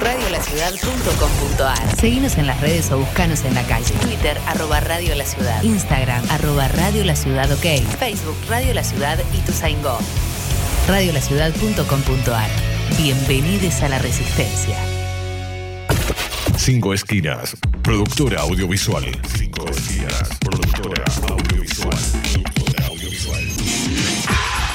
radiolaciudad.com.ar. Seguinos en las redes o buscanos en la calle. Twitter, arroba Radio La Ciudad. Instagram, arroba Radio La Ciudad OK. Facebook, Radio La Ciudad y tu Go. Radiolaciudad.com.ar. Bienvenidos a la Resistencia. Cinco Esquinas, productora audiovisual. Cinco Esquinas, productora audiovisual.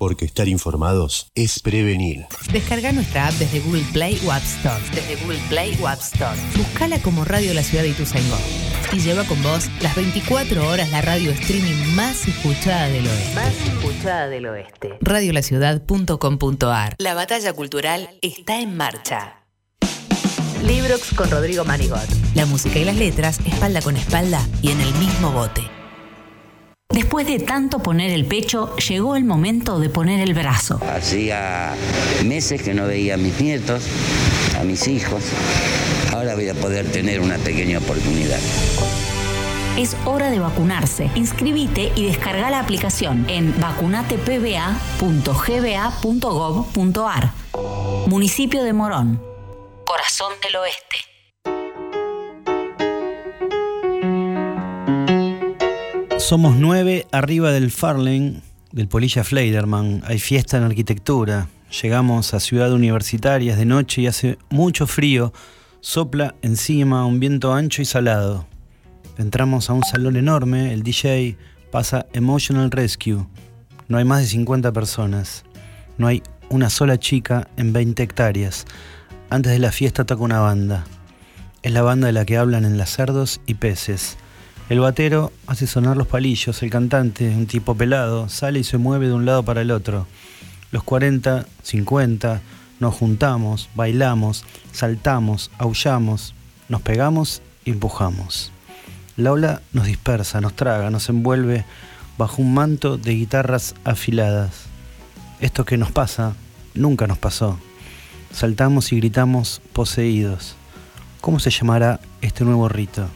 Porque estar informados es prevenir. Descarga nuestra app desde Google Play o App Store. Desde Google Play o App Store. Buscala como Radio La Ciudad de Ituzaingó. Y lleva con vos las 24 horas la radio streaming más escuchada del oeste. Más escuchada del oeste. Radiolaciudad.com.ar La batalla cultural está en marcha. Librox con Rodrigo Manigot. La música y las letras espalda con espalda y en el mismo bote. Después de tanto poner el pecho, llegó el momento de poner el brazo. Hacía meses que no veía a mis nietos, a mis hijos. Ahora voy a poder tener una pequeña oportunidad. Es hora de vacunarse. Inscribite y descarga la aplicación en vacunatepba.gba.gov.ar. Municipio de Morón. Corazón del Oeste. Somos nueve arriba del Farling, del Polilla Fleiderman. Hay fiesta en arquitectura. Llegamos a Ciudad Universitaria, de noche y hace mucho frío. Sopla encima un viento ancho y salado. Entramos a un salón enorme, el DJ pasa Emotional Rescue. No hay más de 50 personas. No hay una sola chica en 20 hectáreas. Antes de la fiesta toca una banda. Es la banda de la que hablan en las cerdos y peces. El batero hace sonar los palillos, el cantante, un tipo pelado, sale y se mueve de un lado para el otro. Los 40, 50, nos juntamos, bailamos, saltamos, aullamos, nos pegamos y empujamos. La ola nos dispersa, nos traga, nos envuelve bajo un manto de guitarras afiladas. Esto que nos pasa nunca nos pasó. Saltamos y gritamos poseídos. ¿Cómo se llamará este nuevo rito?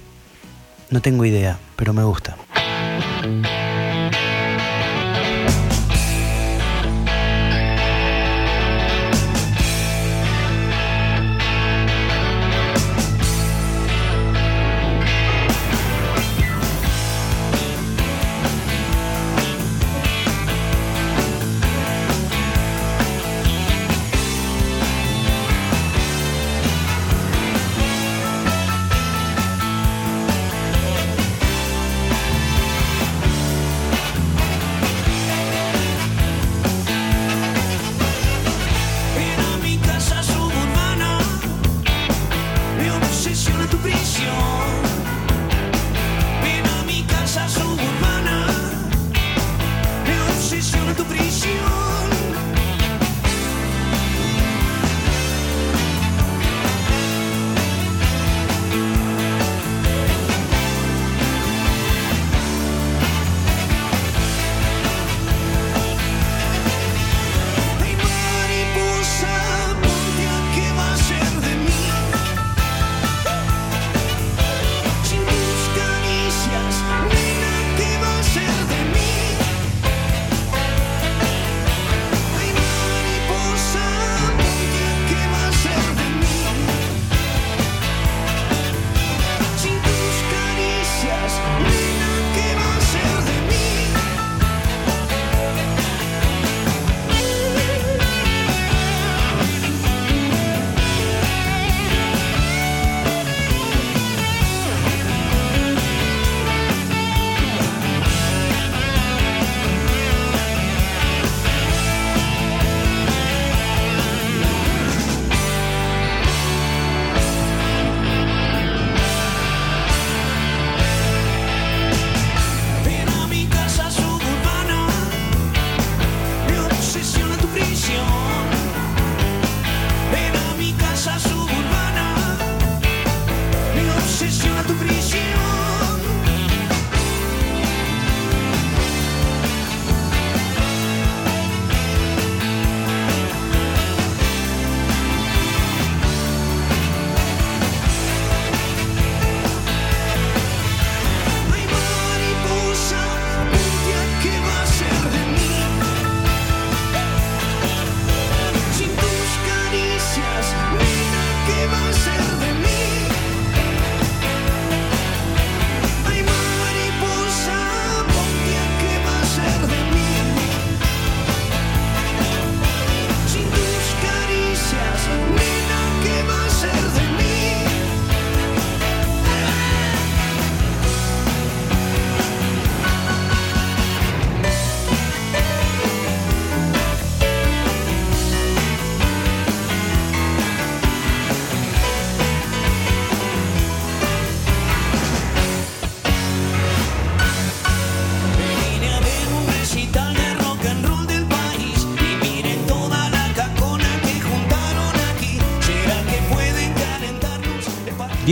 No tengo idea, pero me gusta.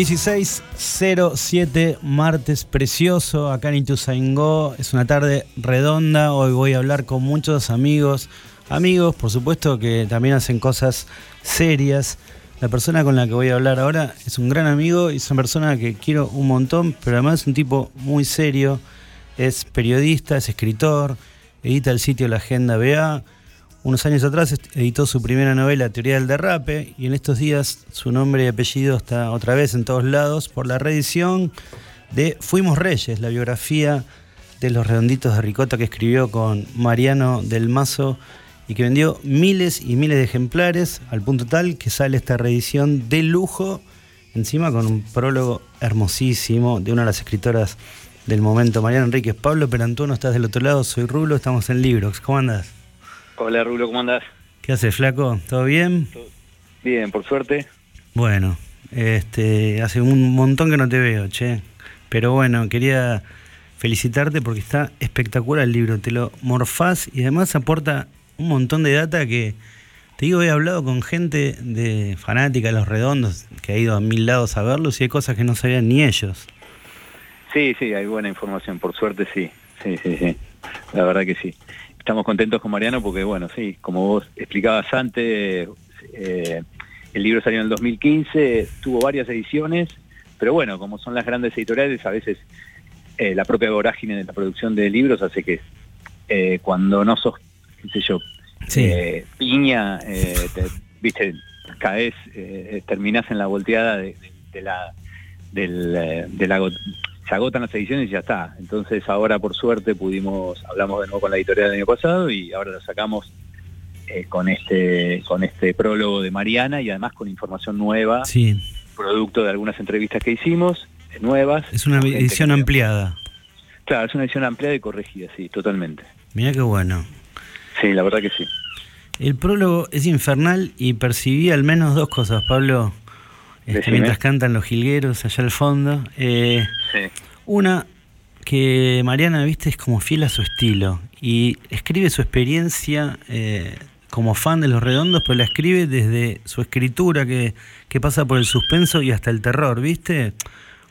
16.07, martes precioso, acá en Ituzaingó. Es una tarde redonda. Hoy voy a hablar con muchos amigos. Amigos, por supuesto, que también hacen cosas serias. La persona con la que voy a hablar ahora es un gran amigo y es una persona que quiero un montón, pero además es un tipo muy serio. Es periodista, es escritor, edita el sitio La Agenda BA unos años atrás editó su primera novela, Teoría del Derrape, y en estos días su nombre y apellido está otra vez en todos lados por la reedición de Fuimos Reyes, la biografía de los redonditos de ricota que escribió con Mariano del Mazo y que vendió miles y miles de ejemplares, al punto tal que sale esta reedición de lujo, encima con un prólogo hermosísimo de una de las escritoras del momento, Mariano Enríquez. Pablo Perantuno, estás del otro lado, soy Rulo, estamos en Librox. ¿Cómo andas? Hola Rulo, ¿cómo andás? ¿Qué haces, flaco? ¿Todo bien? Bien, por suerte. Bueno, este, hace un montón que no te veo, che. Pero bueno, quería felicitarte porque está espectacular el libro. Te lo morfás y además aporta un montón de data que, te digo, he hablado con gente de fanática de los redondos que ha ido a mil lados a verlos y hay cosas que no sabían ni ellos. Sí, sí, hay buena información, por suerte sí. Sí, sí, sí. La verdad que sí estamos contentos con Mariano porque, bueno, sí, como vos explicabas antes, eh, el libro salió en el 2015, tuvo varias ediciones, pero bueno, como son las grandes editoriales, a veces eh, la propia vorágine de la producción de libros hace que eh, cuando no sos, qué sé yo, piña, te, viste, caes, terminás en la volteada de, la del, de la se agotan las ediciones y ya está. Entonces ahora por suerte pudimos, hablamos de nuevo con la editorial del año pasado y ahora lo sacamos eh, con este con este prólogo de Mariana y además con información nueva, sí. producto de algunas entrevistas que hicimos, nuevas. Es una edición ampliada. Claro, es una edición ampliada y corregida, sí, totalmente. Mira qué bueno. Sí, la verdad que sí. El prólogo es infernal y percibí al menos dos cosas, Pablo. Este, mientras cantan los jilgueros allá al fondo. Eh, una, que Mariana, viste, es como fiel a su estilo y escribe su experiencia eh, como fan de Los Redondos, pero la escribe desde su escritura que, pasa por el suspenso y hasta el terror, ¿viste?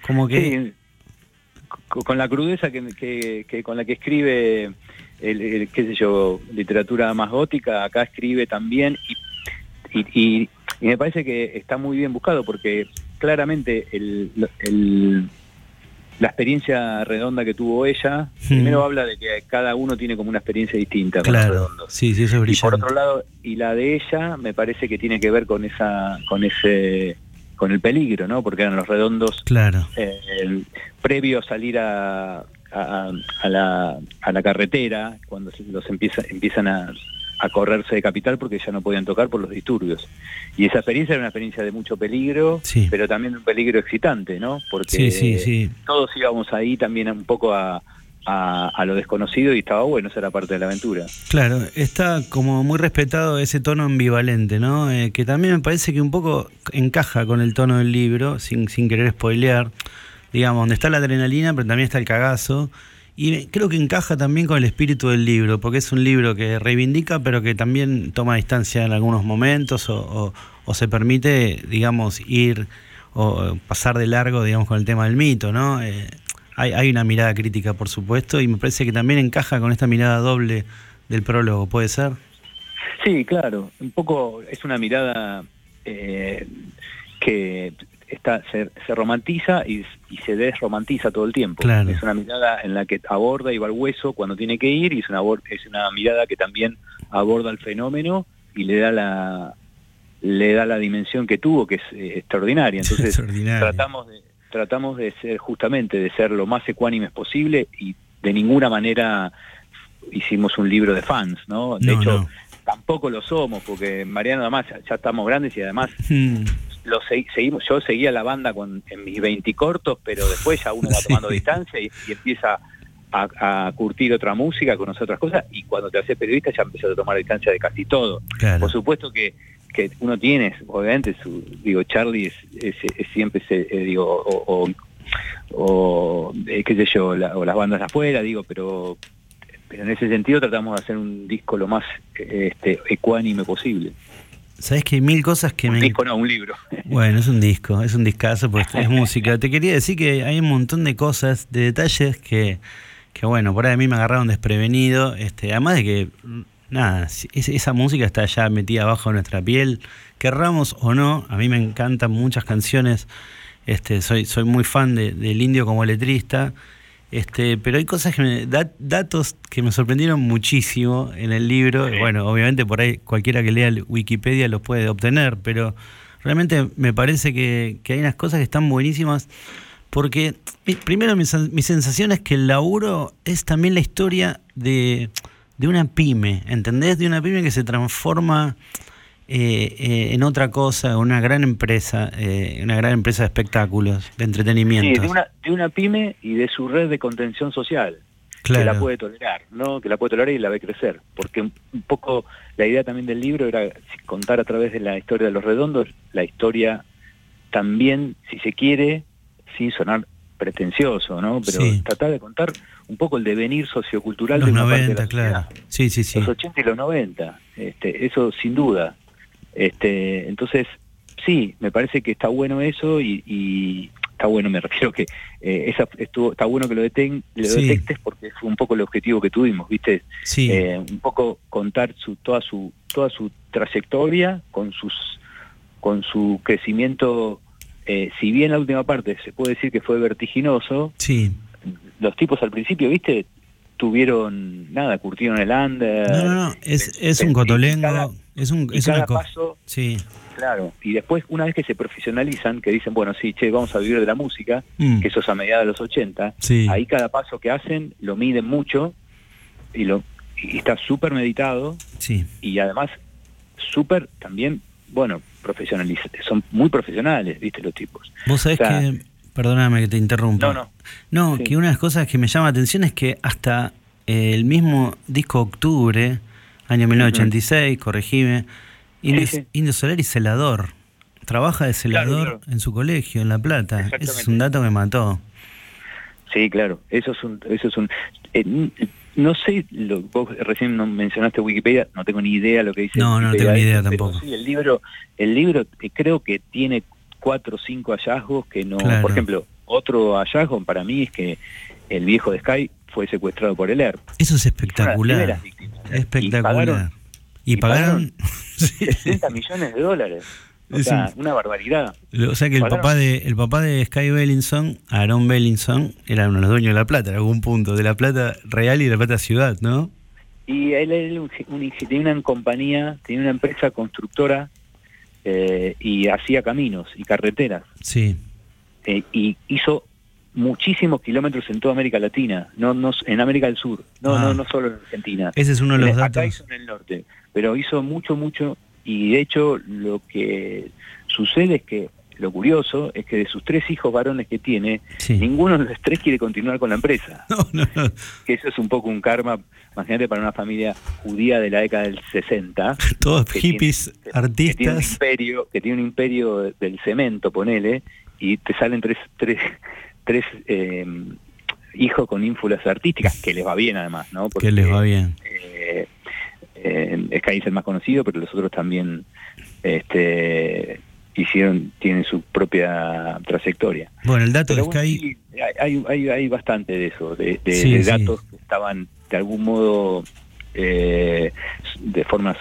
Como que... con la crudeza que, con la que escribe, el, qué sé yo, literatura más gótica, acá escribe también y y me parece que está muy bien buscado porque claramente la experiencia redonda que tuvo ella, primero habla de que cada uno tiene como una experiencia distinta claro. Sí, sí, eso es Y por otro lado, y la de ella me parece que tiene que ver con esa, con ese con el peligro, ¿no? Porque eran los redondos claro. Eh, previo a salir a, a, la, a la carretera, cuando los empieza, empiezan a, a correrse de capital porque ya no podían tocar por los disturbios. Y esa experiencia era una experiencia de mucho peligro, pero también un peligro excitante, ¿no? Porque todos íbamos ahí también un poco a, a, lo desconocido y estaba bueno, esa era parte de la aventura. Claro, está como muy respetado ese tono ambivalente, ¿no? Eh, que también me parece que un poco encaja con el tono del libro, sin, sin querer spoilear, digamos, donde está la adrenalina, pero también está el cagazo. Y creo que encaja también con el espíritu del libro, porque es un libro que reivindica, pero que también toma distancia en algunos momentos o, se permite, digamos, ir o pasar de largo, digamos, con el tema del mito, ¿no? Eh, hay, hay, una mirada crítica, por supuesto, y me parece que también encaja con esta mirada doble del prólogo, ¿puede ser? Sí, claro. Un poco es una mirada eh, que está, se, romantiza y, se desromantiza todo el tiempo. Es una mirada en la que aborda y va al hueso cuando tiene que ir y es una, es una mirada que también aborda el fenómeno y le da la le da la dimensión que tuvo, que es eh, extraordinaria. Entonces tratamos de tratamos de ser justamente de ser lo más ecuánimes posible y de ninguna manera hicimos un libro de fans, ¿no? De hecho, tampoco lo somos, porque Mariano además ya, estamos grandes y además hmm lo seguimos, yo seguía la banda con, en mis 20 cortos, pero después ya uno va tomando distancia y, empieza a, curtir otra música, conocer otras cosas, y cuando te haces periodista ya empiezas a tomar distancia de casi todo. Por supuesto que, que uno tiene, obviamente, su, digo, Charlie es, siempre, se, eh, digo, o, o, eh, qué sé yo, o las bandas afuera, digo, pero, pero en ese sentido tratamos de hacer un disco lo más este, ecuánime posible. Sabes que hay mil cosas que un me. disco no, un libro. Bueno, es un disco, es un discazo, pues es música. Te quería decir que hay un montón de cosas, de detalles que, que bueno, por ahí a mí me agarraron desprevenido. Este, además de que, nada, esa música está ya metida abajo de nuestra piel, querramos o no, a mí me encantan muchas canciones. Este, soy, soy muy fan de, del indio como letrista. Este, pero hay cosas que me, datos que me sorprendieron muchísimo en el libro. Bueno, obviamente por ahí cualquiera que lea Wikipedia los puede obtener, pero realmente me parece que, hay unas cosas que están buenísimas. Porque primero mi, mi, sensación es que el laburo es también la historia de, de una pyme, ¿entendés? De una pyme que se transforma eh, eh, en otra cosa, una gran empresa, eh, una gran empresa de espectáculos, de entretenimiento. Sí, de una, de una pyme y de su red de contención social. que la puede tolerar, ¿no? Que la puede tolerar y la ve crecer. Porque un poco la idea también del libro era contar a través de la historia de los redondos, la historia también, si se quiere, sin sonar pretencioso, ¿no? Pero tratar de contar un poco el devenir sociocultural de una 90, claro. Sí, sí, sí. Los 80 y los 90, este, eso sin duda. Este, entonces, sí, me parece que está bueno eso y, está bueno, me refiero que eh, esa estuvo, está bueno que lo, deten, lo detectes porque fue un poco el objetivo que tuvimos, ¿viste? Sí. Eh, un poco contar su, toda su toda su trayectoria con sus con su crecimiento eh, si bien la última parte se puede decir que fue vertiginoso, sí. los tipos al principio, ¿viste? tuvieron nada, curtieron el under. No, no, no, es, es un cotolengo, es un es una paso, sí. Claro, y después una vez que se profesionalizan, que dicen, bueno, sí, che, vamos a vivir de la música, mm. que eso es a mediados de los 80, ahí cada paso que hacen lo miden mucho y lo y está súper meditado sí. y además súper también, bueno, profesionalizados, son muy profesionales, viste, los tipos. Vos sabés que Perdóname que te interrumpa. No, no. No, que una de las cosas que me llama la atención es que hasta el mismo disco Octubre, año 1986, corregime, Indio, Solar y celador. Trabaja de celador en su colegio, en La Plata. Ese es un dato que mató. Sí, claro. Eso es un... Eso es un eh, no sé, lo, vos recién mencionaste Wikipedia, no tengo ni idea lo que dice. No, no tengo ni idea tampoco. Sí, el libro, el libro creo que tiene cuatro o cinco hallazgos que no... Por ejemplo, otro hallazgo para mí es que el viejo de Sky fue secuestrado por el ERP. Eso es espectacular. ¿eh? Espectacular. Y pagaron, 60 millones de dólares. O sea, una barbaridad. O sea que el papá de el papá de Sky Bellinson, Aaron Bellinson, era uno de los dueños de La Plata en algún punto, de La Plata Real y de La Plata Ciudad, ¿no? Y él, él, tenía una compañía, tenía una empresa constructora eh, y hacía caminos y carreteras. Sí. Eh, y hizo muchísimos kilómetros en toda América Latina, no, no en América del Sur, no, no, ah. no solo en Argentina. Ese es uno de los datos. Acá hizo en el norte, pero hizo mucho, mucho, y de hecho lo que sucede es que lo curioso es que de sus tres hijos varones que tiene, ninguno de los tres quiere continuar con la empresa. Que eso es un poco un karma, imagínate, para una familia judía de la década del 60. Todos hippies, artistas. Que tiene, un imperio, que tiene un imperio del cemento, ponele, y te salen tres, tres, tres eh, hijos con ínfulas artísticas, que les va bien además, ¿no? Porque, que les va bien. Eh, eh, es el más conocido, pero los otros también este, hicieron, tienen su propia trayectoria. Bueno, el dato de Sky... hay, hay, hay, bastante de eso, de, de, datos que estaban de algún modo eh, de forma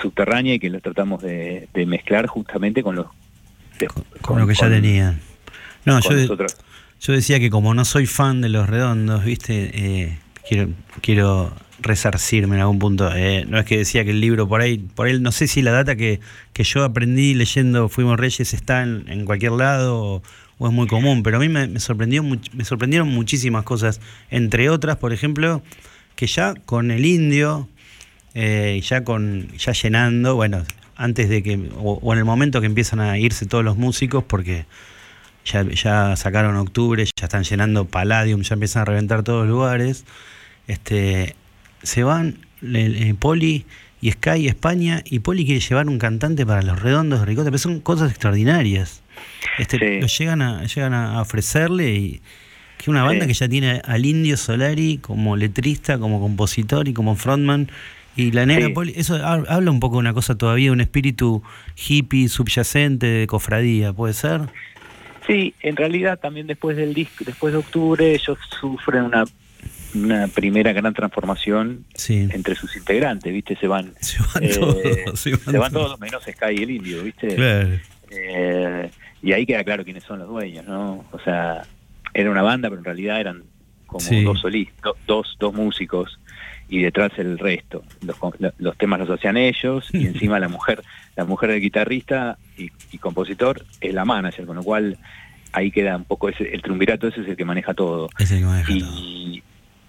subterránea y que los tratamos de, mezclar justamente con los... con, lo que ya tenían. No, yo, yo decía que como no soy fan de los redondos, viste, eh, quiero, quiero resarcirme en algún punto. Eh, no es que decía que el libro por ahí, por él, no sé si la data que, que yo aprendí leyendo Fuimos Reyes está en, cualquier lado o, es muy común, pero a mí me, sorprendió, me sorprendieron muchísimas cosas, entre otras, por ejemplo, que ya con el indio, eh, ya con ya llenando, bueno, antes de que, o, en el momento que empiezan a irse todos los músicos, porque ya, ya sacaron octubre, ya están llenando Palladium, ya empiezan a reventar todos los lugares. Este, se van Poli y Sky España y Poli quiere llevar un cantante para los redondos de Ricota, pero son cosas extraordinarias. Este, Lo llegan a, llegan a ofrecerle y que una banda que ya tiene al Indio Solari como letrista, como compositor y como frontman Y la negra poli, eso habla un poco de una cosa todavía, un espíritu hippie subyacente de cofradía, ¿puede ser? Sí, en realidad también después del disco, después de octubre, ellos sufren una una primera gran transformación entre sus integrantes, ¿viste? Se van, se van, eh, todos, se van, todos menos Sky y el Indio, ¿viste? Eh, y ahí queda claro quiénes son los dueños, ¿no? O sea, era una banda, pero en realidad eran como dos solistas, dos, dos músicos y detrás el resto. Los, temas los hacían ellos y encima la mujer, la mujer del guitarrista y, compositor es la manager, con lo cual ahí queda un poco ese, el triunvirato ese es el que maneja todo. Es el que maneja y, todo.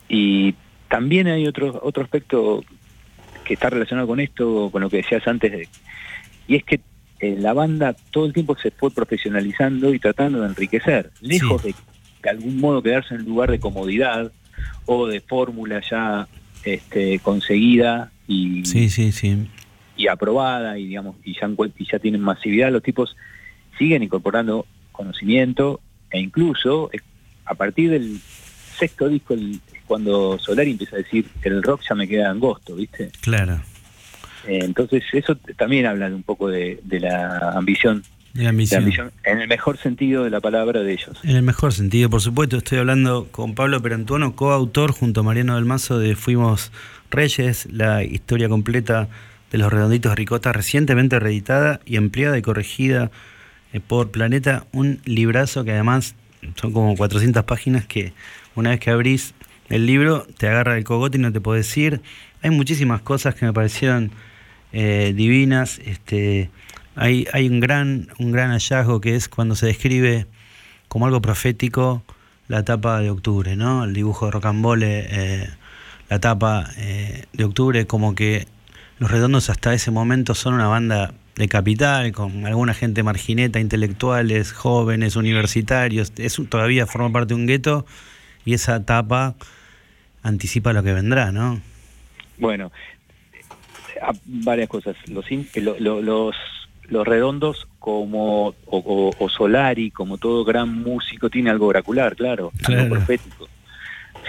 Y también hay otro, otro aspecto que está relacionado con esto, con lo que decías antes, y es que eh, la banda todo el tiempo se fue profesionalizando y tratando de enriquecer, lejos de, de algún modo quedarse en un lugar de comodidad o de fórmula ya este, conseguida y, sí, sí, sí. y aprobada y digamos y ya, y ya tienen masividad, los tipos siguen incorporando conocimiento e incluso eh, a partir del sexto disco cuando Solari empieza a decir que el rock ya me queda angosto, ¿viste? Claro. Eh, entonces eso también habla de un poco de, la ambición la ambición. En el mejor sentido de la palabra de ellos. En el mejor sentido, por supuesto. Estoy hablando con Pablo Perantuono, coautor junto a Mariano del Mazo de Fuimos Reyes, la historia completa de los redonditos de ricota, recientemente reeditada y ampliada y corregida eh, por Planeta. Un librazo que además son como 400 páginas que una vez que abrís el libro te agarra el cogote y no te podés ir. Hay muchísimas cosas que me parecieron eh, divinas. Este, hay, hay un, gran, un gran hallazgo que es cuando se describe como algo profético la etapa de octubre, ¿no? El dibujo de Rocambole, eh, la etapa eh, de octubre, como que los redondos hasta ese momento son una banda de capital, con alguna gente margineta, intelectuales, jóvenes, universitarios, es, todavía forma parte de un gueto y esa etapa anticipa lo que vendrá, ¿no? Bueno, varias cosas. Los, los los redondos como o, Solari como todo gran músico tiene algo oracular claro, algo profético.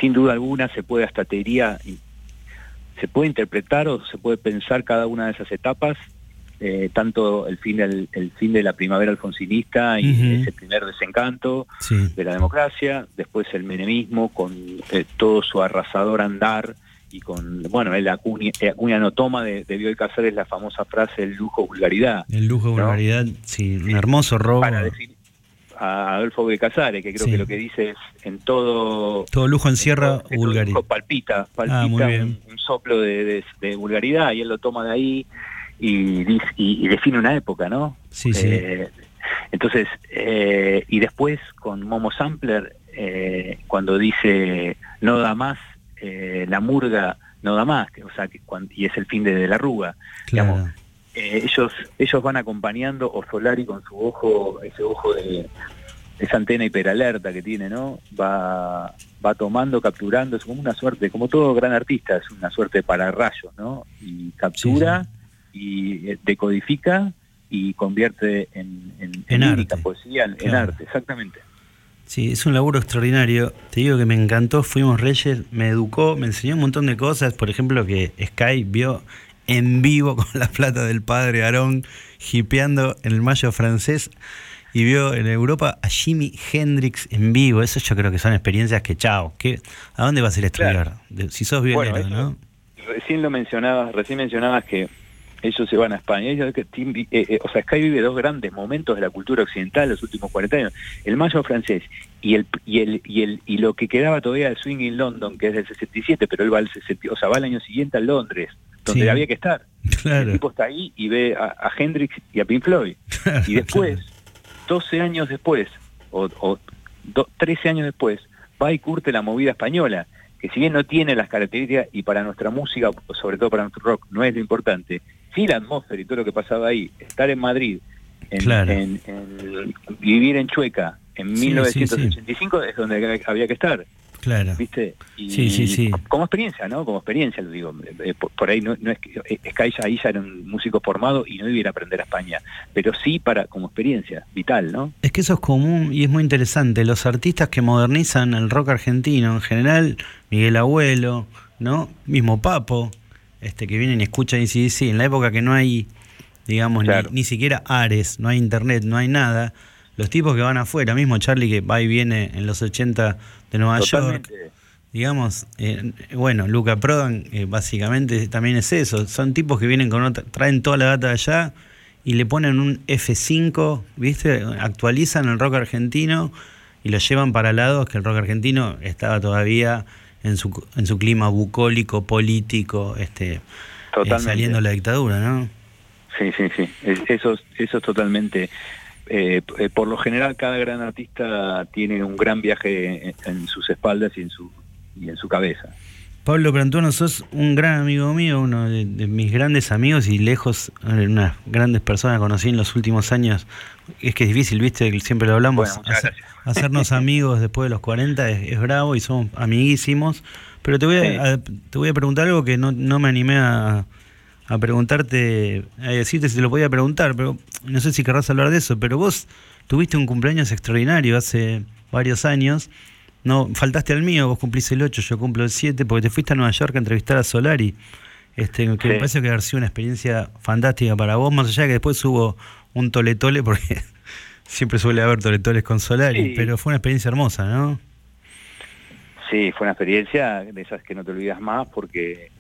Sin duda alguna se puede hasta te diría se puede interpretar o se puede pensar cada una de esas etapas eh, tanto el fin del el fin de la primavera alfonsinista y ese primer desencanto de la democracia después el menemismo con eh, todo su arrasador andar y con, bueno, el acuña, no toma de, de Bioy Casares la famosa frase el lujo vulgaridad. El lujo vulgaridad, sí, un hermoso robo. Para decir a Adolfo de Casares, que creo que lo que dice es en todo... Todo lujo encierra vulgaridad. palpita, palpita ah, un, soplo de, vulgaridad y él lo toma de ahí y, y, define una época, ¿no? Sí, sí. Eh, entonces, eh, y después con Momo Sampler, eh, cuando dice no da más eh, la murga no da más, o sea, que y es el fin de, la arruga. Digamos, eh, ellos, ellos van acompañando, o Solari con su ojo, ese ojo de esa antena hiperalerta que tiene, ¿no? Va, va tomando, capturando, es como una suerte, como todo gran artista, es una suerte para rayos, ¿no? Y captura y eh, decodifica y convierte en, en, poesía, en arte, exactamente. Sí, es un laburo extraordinario. Te digo que me encantó. Fuimos Reyes, me educó, me enseñó un montón de cosas. Por ejemplo, que Sky vio en vivo con la plata del padre Aarón, hipeando en el mayo francés. Y vio en Europa a Jimi Hendrix en vivo. Eso yo creo que son experiencias que, chao, que, ¿a dónde vas a ir a estudiar? Si sos bien, ¿no? Recién lo mencionabas, recién mencionabas que ellos se van a España. Ellos, eh, eh, o sea, Sky vive dos grandes momentos de la cultura occidental en los últimos 40 años. El mayo francés y el y el y el y lo que quedaba todavía del swing in London, que es del 67, pero él va al o sea, va al año siguiente a Londres, donde había que estar. El tipo está ahí y ve a, Hendrix y a Pink Floyd. y después, 12 años después, o, o 13 años después, va y curte la movida española que si bien no tiene las características y para nuestra música, sobre todo para nuestro rock, no es lo importante, sí la atmósfera y todo lo que pasaba ahí, estar en Madrid, en, vivir en Chueca en 1985 es donde había que estar. Claro. ¿Viste? sí, sí, sí. Como experiencia, ¿no? Como experiencia, lo digo. Eh, por, ahí no, es que Sky ya ahí ya era un músico formado y no iba a aprender a España, pero sí para como experiencia vital, ¿no? Es que eso es común y es muy interesante. Los artistas que modernizan el rock argentino, en general, Miguel Abuelo, ¿no? Mismo Papo, este, que vienen y escuchan y sí, sí, en la época que no hay, digamos, ni, siquiera Ares, no hay internet, no hay nada, los tipos que van afuera, mismo Charlie que va y viene en los 80 de Nueva York, digamos, eh, bueno, Luca Prodan eh, básicamente también es eso, son tipos que vienen con otra, traen toda la data de allá y le ponen un F5, ¿viste? Actualizan el rock argentino y lo llevan para lados que el rock argentino estaba todavía en su, en su clima bucólico, político, este, eh, saliendo la dictadura, ¿no? Sí, sí, sí. Eso, eso es totalmente... Eh, eh, por lo general, cada gran artista tiene un gran viaje en, sus espaldas y en su, y en su cabeza. Pablo Prantuano, sos un gran amigo mío, uno de, mis grandes amigos y lejos, unas grandes personas que conocí en los últimos años. Es que es difícil, viste, siempre lo hablamos. hacernos amigos después de los 40 es, bravo y somos amiguísimos. Pero te voy a, te voy a preguntar algo que no, no me animé a, a preguntarte, a decirte si te lo podía preguntar, pero no sé si querrás hablar de eso. Pero vos tuviste un cumpleaños extraordinario hace varios años no, faltaste al mío, vos cumplís el 8, yo cumplo el 7, porque te fuiste a Nueva York a entrevistar a Solari. Este, que me parece que ha sido una experiencia fantástica para vos, más allá de que después hubo un toletole, porque siempre suele haber toletoles con Solari, pero fue una experiencia hermosa, ¿no? Sí, fue una experiencia de esas que no te olvidas más, porque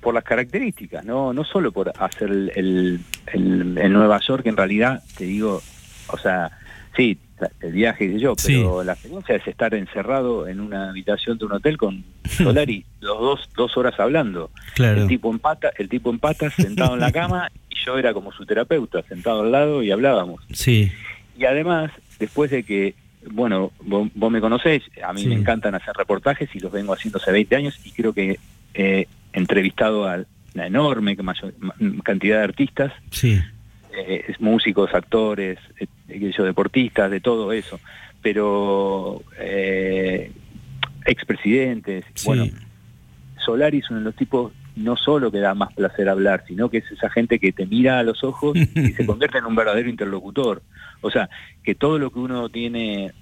por las características, no no solo por hacer el, el Nueva York, en realidad, te digo, o sea, sí, el viaje y yo, pero la experiencia es estar encerrado en una habitación de un hotel con Solari, los dos, dos horas hablando. El tipo empata, el tipo empata sentado en la cama y yo era como su terapeuta, sentado al lado y hablábamos. Sí. Y además, después de que, bueno, vos, me conocés, a mí me encantan hacer reportajes y los vengo haciendo hace 20 años y creo que he entrevistado a una enorme cantidad de artistas. Sí eh, músicos, actores, eh, deportistas, de todo eso, pero eh, expresidentes, bueno, Solari es uno de los tipos no solo que da más placer hablar, sino que es esa gente que te mira a los ojos y se convierte en un verdadero interlocutor. O sea, que todo lo que uno tiene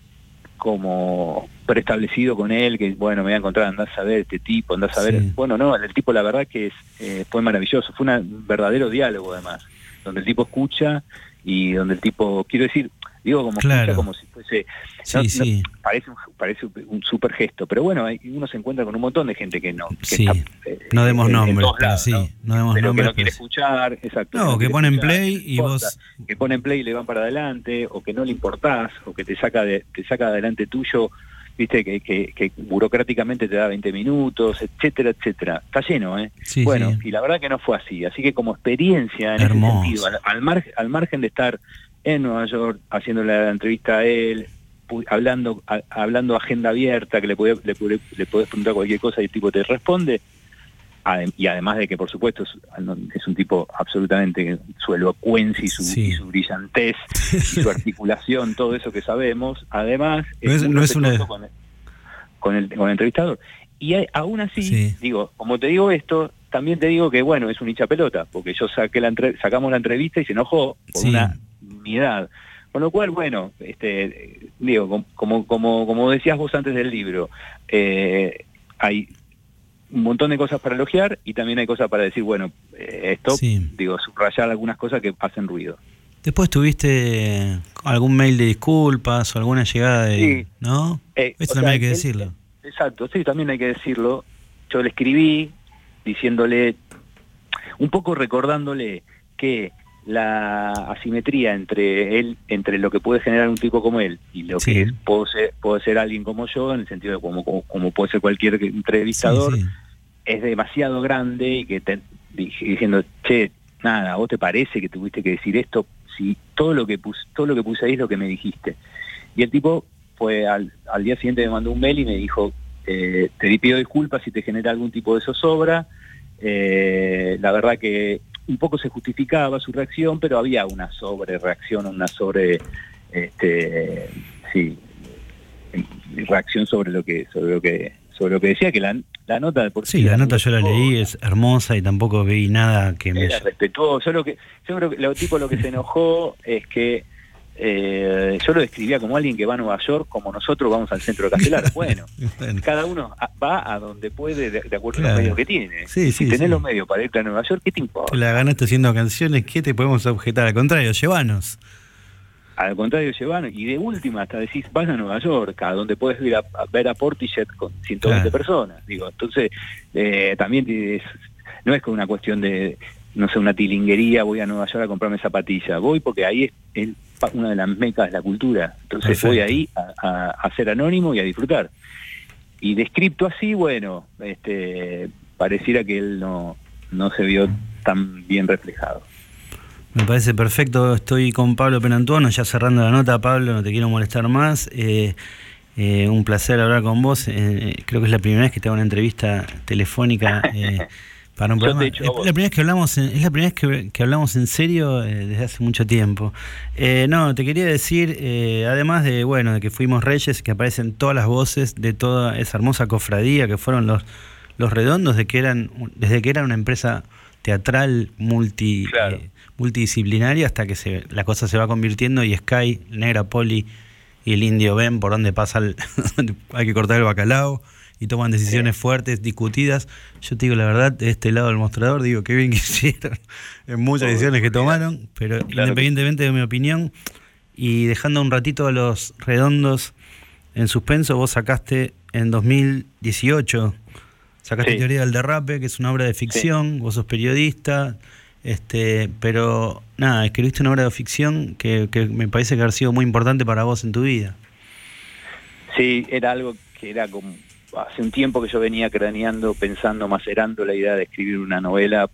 como preestablecido con él, que bueno, me voy a encontrar, andás a ver este tipo, andás a ver, bueno, no, el tipo la verdad que es, eh, fue maravilloso, fue un verdadero diálogo además donde el tipo escucha y donde el tipo, quiero decir, digo como como si fuese, parece, un, parece un super gesto, pero bueno, uno se encuentra con un montón de gente que no, que está, eh, no demos nombres, sí, no, demos pero que no quiere escuchar, exacto. No, que ponen play y vos que ponen play y le van para adelante, o que no le importás, o que te saca de, te saca adelante tuyo viste, que, que, burocráticamente te da 20 minutos, etcétera, etcétera. Está lleno, ¿eh? bueno, y la verdad que no fue así. Así que como experiencia en ese sentido, al, margen, al margen de estar en Nueva York haciendo la entrevista a él, hablando hablando agenda abierta, que le podés, le, le podés preguntar cualquier cosa y el tipo te responde, y además de que por supuesto es, un tipo absolutamente su elocuencia y su, brillantez y su articulación todo eso que sabemos además no es, una... con, el, con, el, con el entrevistador. Y aún así digo como te digo esto también te digo que bueno es un hincha pelota porque yo saqué la sacamos la entrevista y se enojó por una unidad con lo cual, bueno, este, digo, como, como, como decías vos antes del libro, eh, hay un montón de cosas para elogiar y también hay cosas para decir, bueno, eh, esto, digo, subrayar algunas cosas que hacen ruido. Después tuviste algún mail de disculpas o alguna llegada de... ¿No? Eh, Eso también hay que decirlo. exacto, sí, también hay que decirlo. Yo le escribí diciéndole, un poco recordándole que la asimetría entre él, entre lo que puede generar un tipo como él y lo que es, puedo ser, puede ser alguien como yo, en el sentido de como, como, puede ser cualquier entrevistador, es demasiado grande y que te, diciendo, che, nada, ¿vos te parece que tuviste que decir esto? Si todo lo que puse, todo lo que puse ahí es lo que me dijiste. Y el tipo fue al, al día siguiente me mandó un mail y me dijo, eh, te pido disculpas si te genera algún tipo de zozobra. Eh, la verdad que un poco se justificaba su reacción, pero había una sobre reacción, una sobre, este, sí, reacción sobre lo que, sobre lo que, sobre lo que decía, que la, la nota de por sí. la nota yo la leí, es hermosa y tampoco vi nada que me... Era respetuoso, yo, lo que, yo creo que lo tipo lo que se enojó es que eh, yo lo describía como alguien que va a Nueva York como nosotros vamos al centro de Castelar. Bueno, cada uno va a donde puede de, acuerdo a los medios que tiene. si tenés los medios para irte a Nueva York, ¿qué te importa? La ganaste haciendo canciones, ¿qué te podemos objetar? Al contrario, llévanos. Al contrario, llevanos. Y de última, hasta decís, vas a Nueva York, a donde puedes ir a, ver a Portishead con 120 personas. Digo, entonces, eh, también no es como una cuestión de, no sé, una tilinguería, voy a Nueva York a comprarme zapatillas. Voy porque ahí es, una de las mecas de la cultura. Entonces voy ahí a, ser anónimo y a disfrutar. Y descripto así, bueno, este, pareciera que él no, no se vio tan bien reflejado. Me parece perfecto. Estoy con Pablo Penantuono, ya cerrando la nota. Pablo, no te quiero molestar más. Eh, eh, un placer hablar con vos. Eh, creo que es la primera vez que te hago una entrevista telefónica para un programa. Es la primera vez que hablamos, en, es la primera vez que, hablamos en serio desde hace mucho tiempo. no, te quería decir, además de bueno, de que fuimos reyes, que aparecen todas las voces de toda esa hermosa cofradía que fueron los los redondos, de que eran, desde que eran una empresa teatral multi multidisciplinaria hasta que se, la cosa se va convirtiendo y Sky, Negra Poli y el indio ven por dónde pasa hay que cortar el bacalao y toman decisiones fuertes, discutidas. Yo te digo la verdad, de este lado del mostrador, digo que bien que hicieron. En muchas decisiones que tomaron, pero independientemente de mi opinión, y dejando un ratito a los redondos en suspenso, vos sacaste en 2018, sacaste Teoría del Derrape, que es una obra de ficción, vos sos periodista, este, pero nada, escribiste una obra de ficción que, me parece que ha sido muy importante para vos en tu vida. Sí, era algo que era como hace un tiempo que yo venía craneando, pensando, macerando la idea de escribir una novela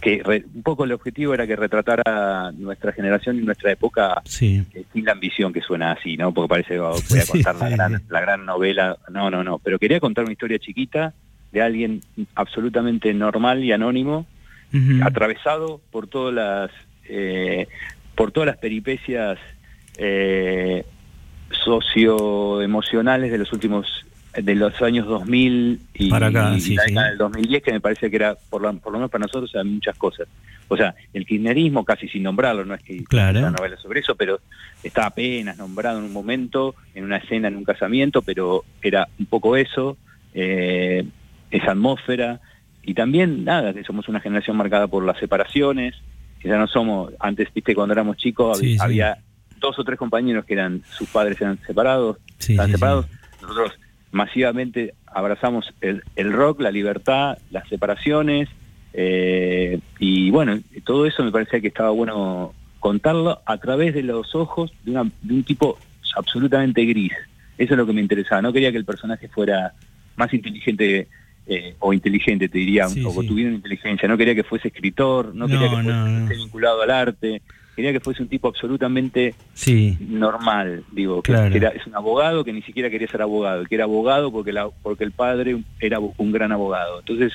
que un poco el objetivo era que retratara nuestra generación y nuestra época sí. Eh, sin la ambición que suena así, ¿no? Porque parece que voy a contar la, gran, la gran novela. No, no, no. Pero quería contar una historia chiquita de alguien absolutamente normal y anónimo atravesado por todas las eh, por todas las peripecias eh, socioemocionales de los últimos de los años 2000 y, para acá, del 2010 que me parece que era por lo, por lo menos para nosotros eran muchas cosas. O sea el kirchnerismo casi sin nombrarlo no es que claro. una novela sobre eso pero está apenas nombrado en un momento en una escena en un casamiento pero era un poco eso eh, esa atmósfera. Y también, nada, que somos una generación marcada por las separaciones, que ya no somos, antes, viste, cuando éramos chicos, había, dos o tres compañeros que eran, sus padres eran separados, están separados, nosotros masivamente abrazamos el, rock, la libertad, las separaciones, eh, y bueno, todo eso me parecía que estaba bueno contarlo a través de los ojos de, de un tipo absolutamente gris. Eso es lo que me interesaba. No quería que el personaje fuera más inteligente eh, o inteligente, te diría, o tuviera una inteligencia. No quería que fuese escritor, no, quería que fuese vinculado al arte, quería que fuese un tipo absolutamente normal, digo, que, era, es un abogado que ni siquiera quería ser abogado, que era abogado porque, la, porque el padre era un gran abogado. Entonces,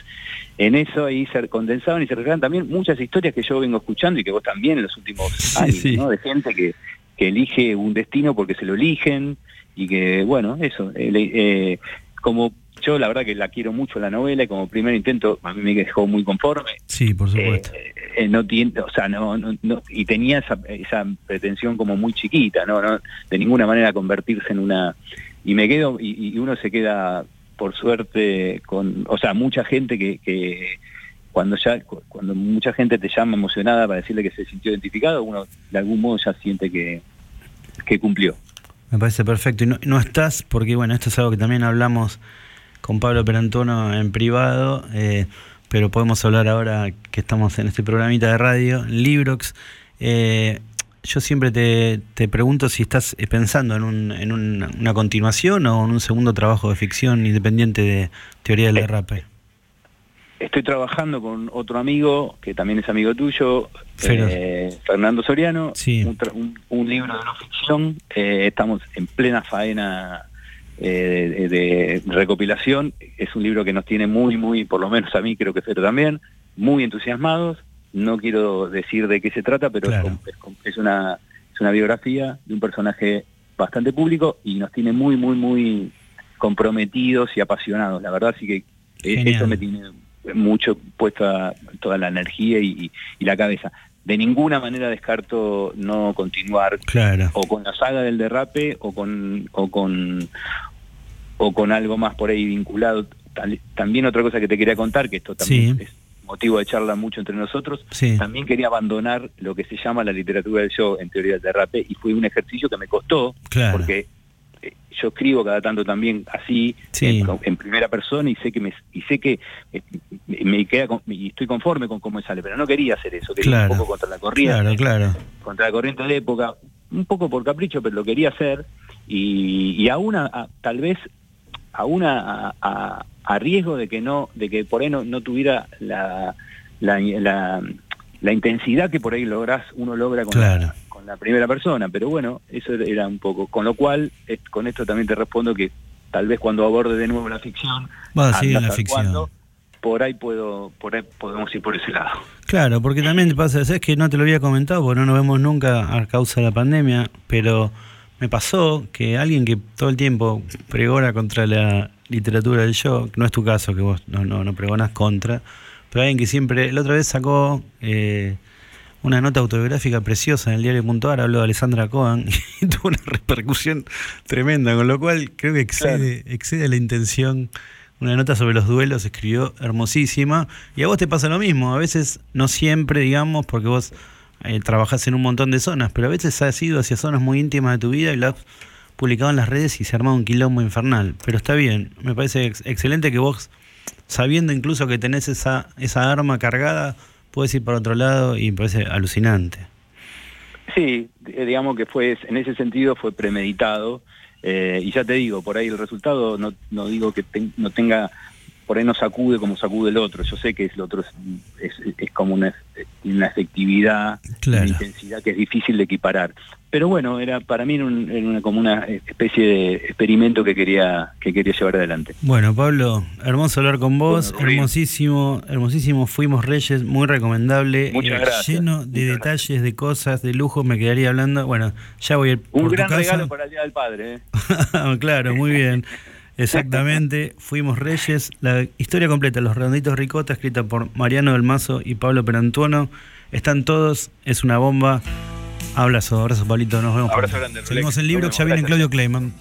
en eso ahí se condensaban y se reflejan también muchas historias que yo vengo escuchando y que vos también en los últimos años, ¿no? De gente que, que elige un destino porque se lo eligen y que, bueno, eso, eh, eh, como yo la verdad que la quiero mucho la novela y como primer intento a mí me dejó muy conforme. Sí, por supuesto. Eh, eh, no tiene, o sea, no, no, y tenía esa, esa, pretensión como muy chiquita, ¿no? no de ninguna manera convertirse en una y me quedo y, uno se queda por suerte con, o sea, mucha gente que, que cuando ya cuando mucha gente te llama emocionada para decirle que se sintió identificado, uno de algún modo ya siente que que cumplió. Me parece perfecto. Y no, no estás, porque bueno, esto es algo que también hablamos con Pablo Perantono en privado, eh, pero podemos hablar ahora que estamos en este programita de radio, Librox. Eh, yo siempre te, pregunto si estás pensando en, un, en una continuación o en un segundo trabajo de ficción independiente de teoría del derrape. Eh, estoy trabajando con otro amigo, que también es amigo tuyo, Fernando Soriano, un, libro de no ficción. estamos en plena faena eh, de, recopilación. Es un libro que nos tiene muy, muy, por lo menos a mí creo que Fero también, muy entusiasmados. No quiero decir de qué se trata, pero es, una, es una biografía de un personaje bastante público y nos tiene muy, muy, muy comprometidos y apasionados. La verdad sí que eh, eso me tiene mucho puesta toda la energía y, la cabeza. de ninguna manera descarto no continuar claro. o con la saga del derrape o con o con o con algo más por ahí vinculado. También otra cosa que te quería contar, que esto también es motivo de charla mucho entre nosotros, también quería abandonar lo que se llama la literatura del show en teoría del derrape y fue un ejercicio que me costó porque eh, yo escribo cada tanto también así en, primera persona y sé que me y sé que eh, me queda y estoy conforme con cómo sale pero no quería hacer eso quería un poco contra la corriente. Claro, contra la corriente de época un poco por capricho pero lo quería hacer y, y aún tal vez aún a, a, riesgo de que no de que por ahí no, no tuviera la, la, la, intensidad que por ahí logras uno logra con, la, con la primera persona. Pero bueno eso era un poco. Con lo cual con esto también te respondo que tal vez cuando aborde de nuevo la ficción va a la ficción. por ahí puedo por ahí podemos ir por ese lado. Claro porque también pasa es que no te lo había comentado porque no nos vemos nunca a causa de la pandemia pero me pasó que alguien que todo el tiempo pregona contra la literatura del show, no es tu caso que vos no, no, pregonas contra, pero alguien que siempre, la otra vez sacó eh, una nota autobiográfica preciosa en el diario Puntuar, habló de Alessandra Cohen y tuvo una repercusión tremenda, con lo cual creo que excede, excede la intención. Una nota sobre los duelos escribió hermosísima y a vos te pasa lo mismo, a veces no siempre, digamos, porque vos eh, trabajas en un montón de zonas, pero a veces has ido hacia zonas muy íntimas de tu vida y lo has publicado en las redes y se ha armado un quilombo infernal. Pero está bien, me parece excelente que vos, sabiendo incluso que tenés esa, esa arma cargada, puedes ir para otro lado y me parece alucinante. Sí, eh, digamos que fue en ese sentido fue premeditado eh, y ya te digo, por ahí el resultado no, no digo que no tenga por ahí no sacude como sacude el otro. Yo sé que el otro es, es, como una, una efectividad, una intensidad que es difícil de equiparar. Pero bueno, era para mí era, una, como una especie de experimento que quería que quería llevar adelante. Bueno, Pablo, hermoso hablar con vos, hermosísimo, hermosísimo. Fuimos Reyes, muy recomendable, Muchas eh, lleno de detalles, de cosas, de lujo. Me quedaría hablando. Bueno, ya voy a ir Un gran regalo para el Día del Padre. ¿eh? claro, muy bien. Exactamente, fuimos Reyes. La historia completa, Los Redonditos Ricota, escrita por Mariano del Mazo y Pablo Perantuono. Están todos, es una bomba. Abrazo, abrazo, Pablito. Nos vemos. Abrazo grande. Seguimos el libro que ya viene Claudio Kleiman.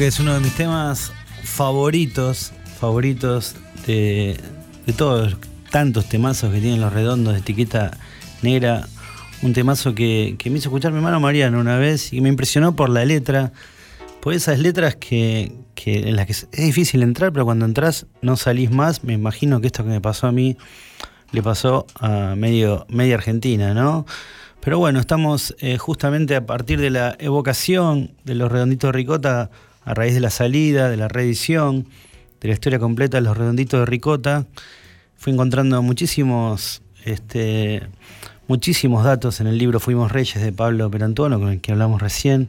Que es uno de mis temas favoritos, favoritos de, de todos, tantos temazos que tienen los redondos de etiqueta negra. Un temazo que, me hizo escuchar mi hermano Mariano una vez y me impresionó por la letra. Por esas letras que, en las que es difícil entrar, pero cuando entras no salís más. Me imagino que esto que me pasó a mí le pasó a medio, media Argentina, ¿no? Pero bueno, estamos eh, justamente a partir de la evocación de los redonditos ricota, a raíz de la salida, de la reedición, de la historia completa de los redonditos de ricota, fui encontrando muchísimos, este, muchísimos datos en el libro Fuimos Reyes de Pablo Perantuono, con el que hablamos recién,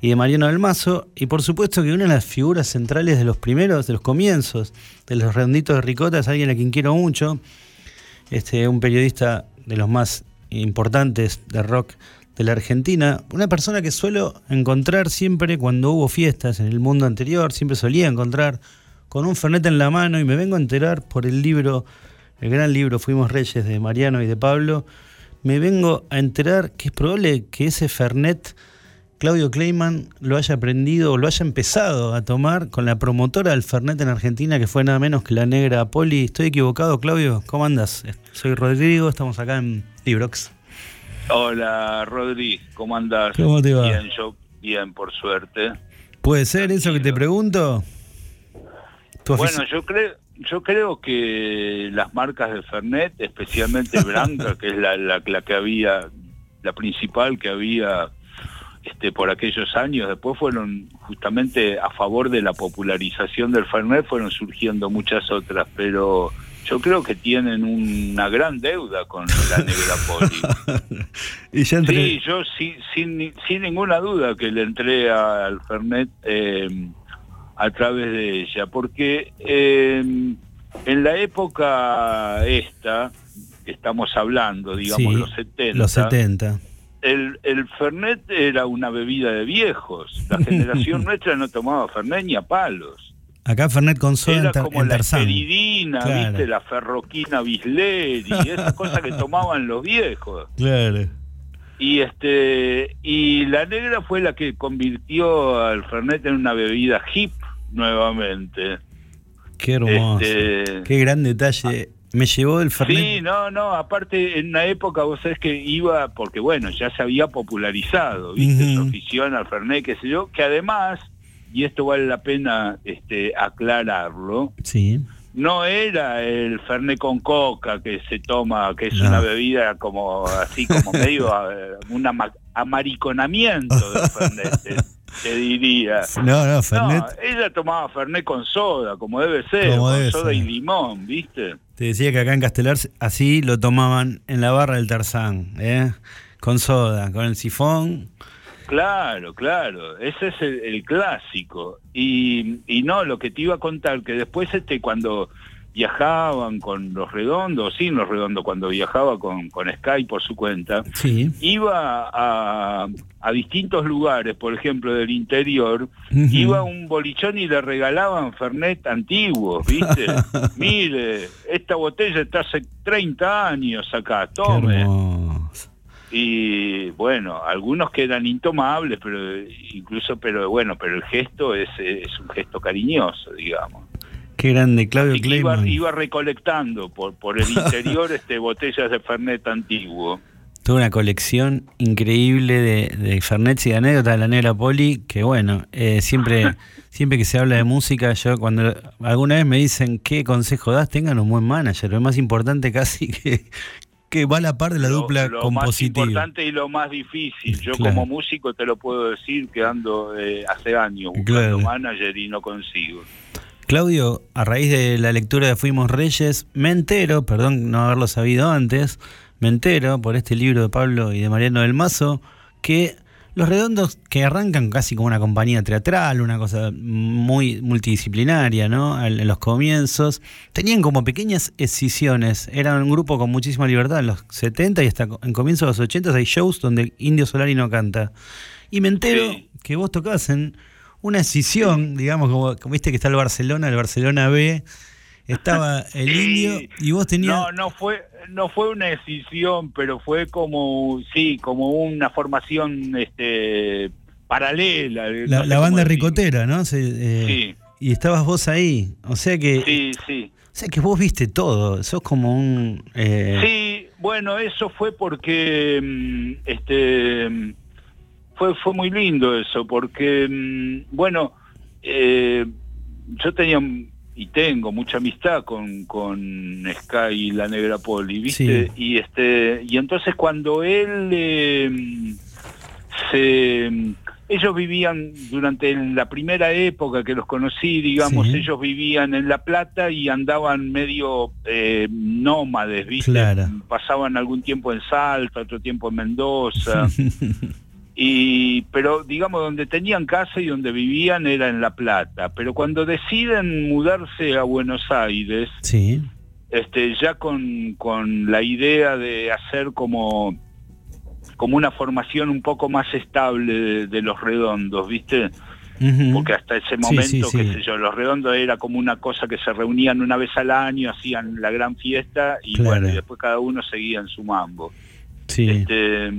y de Mariano del Mazo, y por supuesto que una de las figuras centrales de los primeros, de los comienzos de los redonditos de ricota es alguien a quien quiero mucho, este, un periodista de los más importantes de rock de la Argentina, una persona que suelo encontrar siempre cuando hubo fiestas en el mundo anterior, siempre solía encontrar con un Fernet en la mano y me vengo a enterar por el libro, el gran libro Fuimos Reyes de Mariano y de Pablo, me vengo a enterar que es probable que ese Fernet Claudio Kleiman lo haya aprendido o lo haya empezado a tomar con la promotora del Fernet en Argentina, que fue nada menos que la negra Poli. ¿Estoy equivocado, Claudio? ¿Cómo andas? Soy Rodrigo, estamos acá en Librox. Hola, Rodri, ¿cómo andas? ¿Cómo te va? Bien, yo bien, por suerte. ¿Puede ser eso que te pregunto? Bueno, yo creo, yo creo que las marcas de Fernet, especialmente Branca, que es la, la, que había, la principal que había este, por aquellos años, después fueron justamente a favor de la popularización del Fernet, fueron surgiendo muchas otras, pero yo creo que tienen una gran deuda con la Negra Poli. y Sí, yo sin, sin, ninguna duda que le entré al Fernet. Eh, a través de ella, porque em, en la época esta, que estamos hablando, digamos, los 70. Los 70. El, el Fernet era una bebida de viejos. La generación nuestra no tomaba Fernet ni a palos. Acá Fernet con soda Era como la peridina, ¿viste? La ferroquina Bisleri, esas cosas que tomaban los viejos. Claro. Y este y la negra fue la que convirtió al Fernet en una bebida hip nuevamente. Qué hermoso. Este, Qué gran detalle. Me llevó el Fernet. Sí, no, no, aparte en una época vos sabés que iba, porque bueno, ya se había popularizado, ¿viste? Su afición al Fernet, qué sé yo, que además, y esto vale la pena este, aclararlo, sí. no era el Fernet con coca que se toma, que es una bebida como así como medio un amariconamiento del Fernet te diría. No, no, Fernet. ella tomaba Fernet con soda, como debe ser, con soda y limón, ¿viste? Te decía que acá en Castelar así lo tomaban en la barra del Tarzán, ¿eh? Con soda, con el sifón. Claro, claro, ese es el, clásico. Y, y no, lo que te iba a contar, que después este cuando viajaban con los redondos, sin los redondos, cuando viajaba con, con Sky por su cuenta, iba a, a, distintos lugares, por ejemplo, del interior, iba a un bolichón y le regalaban Fernet antiguos, ¿viste? Mire, esta botella está hace 30 años acá, tome. Y bueno, algunos quedan intomables, pero incluso, pero bueno, pero el gesto es, es un gesto cariñoso, digamos. Qué grande, Claudio Kleiman. Iba, recolectando por, por el interior este botellas de Fernet antiguo. Tuve una colección increíble de, de Fernet y de anécdotas de la negra Poli, que bueno, eh, siempre, siempre que se habla de música, yo cuando alguna vez me dicen qué consejo das, tengan un buen manager, lo más importante casi que, que va a la par de la dupla lo compositiva. Lo más importante y lo más difícil. Yo como músico te lo puedo decir que ando eh, hace años buscando manager y no consigo. Claudio, a raíz de la lectura de Fuimos Reyes, me entero, perdón no haberlo sabido antes, me entero por este libro de Pablo y de Mariano del Mazo, que los redondos que arrancan casi como una compañía teatral, una cosa muy multidisciplinaria, ¿no? En los comienzos, tenían como pequeñas escisiones, eran un grupo con muchísima libertad en los 70 y hasta en comienzos de los 80 hay shows donde Indio Solari no canta. Y me entero que vos tocás en una escisión, digamos, como, como, viste que está el Barcelona, el Barcelona B, estaba el indio y vos tenías... No, no fue, no fue una escisión, pero fue como, sí, como una formación este, paralela. La, banda ricotera, ¿no? Eh, sí. Y estabas vos ahí, o sea que... Sí, sí. O sea que vos viste todo, sos como un... Eh, sí, bueno, eso fue porque, mm, este, fue, fue muy lindo eso, porque, mm, bueno, eh, yo tenía y tengo mucha amistad con, con Sky y la Negra Poli, ¿viste? Y este y entonces cuando él eh, se ellos vivían durante la primera época que los conocí, digamos, ellos vivían en La Plata y andaban medio eh, nómades, ¿viste? Pasaban algún tiempo en Salta, otro tiempo en Mendoza. y pero digamos donde tenían casa y donde vivían era en La Plata, pero cuando deciden mudarse a Buenos Aires, sí. este ya con, con la idea de hacer como como una formación un poco más estable de, los redondos, ¿viste? Porque hasta ese momento, qué sé yo, los redondos era como una cosa que se reunían una vez al año, hacían la gran fiesta y bueno, y después cada uno seguía en su mambo. Sí. Este,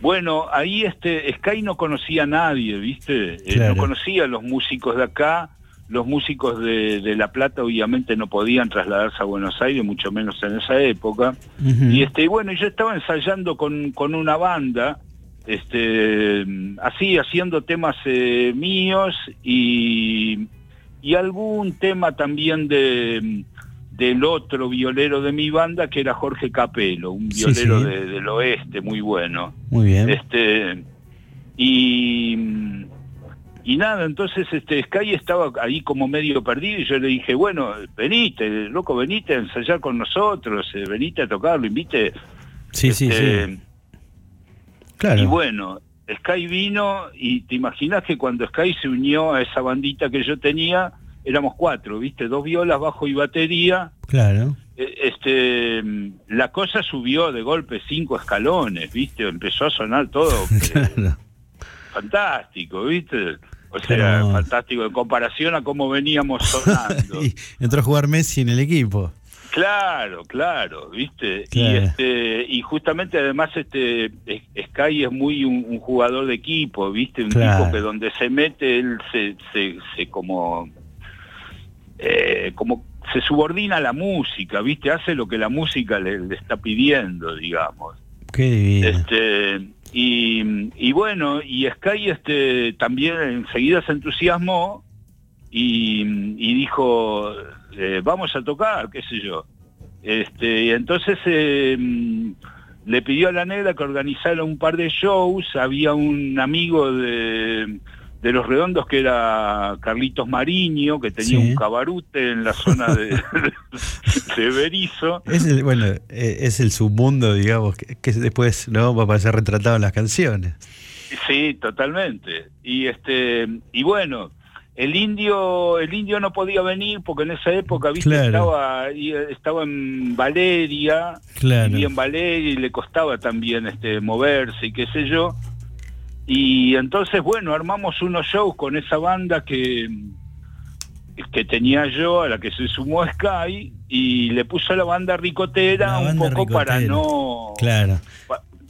bueno, ahí este Sky no conocía a nadie, ¿viste? Eh, no conocía a los músicos de acá los músicos de, La Plata obviamente no podían trasladarse a Buenos Aires, mucho menos en esa época. Y este, bueno, yo estaba ensayando con, con una banda, este, así, haciendo temas eh, míos y, y algún tema también de del otro violero de mi banda que era Jorge Capelo, un violero del oeste muy bueno. Muy bien. Este y y nada, entonces este Sky estaba ahí como medio perdido y yo le dije, bueno, venite, loco, venite a ensayar con nosotros, eh, venite a tocarlo, invite. Sí, sí, este, sí. Claro. Y bueno, Sky vino y te imaginas que cuando Sky se unió a esa bandita que yo tenía, éramos cuatro, ¿viste? Dos violas, bajo y batería. Claro. E, este, la cosa subió de golpe cinco escalones, ¿viste? Empezó a sonar todo. claro. fantástico, ¿viste? O sea, fantástico en comparación a cómo veníamos sonando. entró a jugar Messi en el equipo. Claro, claro, ¿viste? Y este y justamente además este Sky es muy un, jugador de equipo, ¿viste? Un tipo que donde se mete él se se, como eh, como se subordina a la música, ¿viste? Hace lo que la música le, le está pidiendo, digamos. Qué divino. Este y, bueno, y Sky este, también enseguida se entusiasmó y, dijo, eh, vamos a tocar, qué sé yo. Este, y entonces em, le pidió a la negra que organizara un par de shows, había un amigo de de los redondos que era Carlitos Mariño, que tenía un cabarute en la zona de, de Berizo. Es el, bueno, eh, es el submundo, digamos, que, después no va a aparecer retratado en las canciones. Sí, totalmente. Y este y bueno, el indio el indio no podía venir porque en esa época ¿viste? estaba estaba en Valeria, claro. en Valeria y le costaba también este moverse y qué sé yo. Y entonces, bueno, armamos unos shows con esa banda que, que tenía yo, a la que se sumó Sky, y le puso la banda ricotera un poco para no... Claro.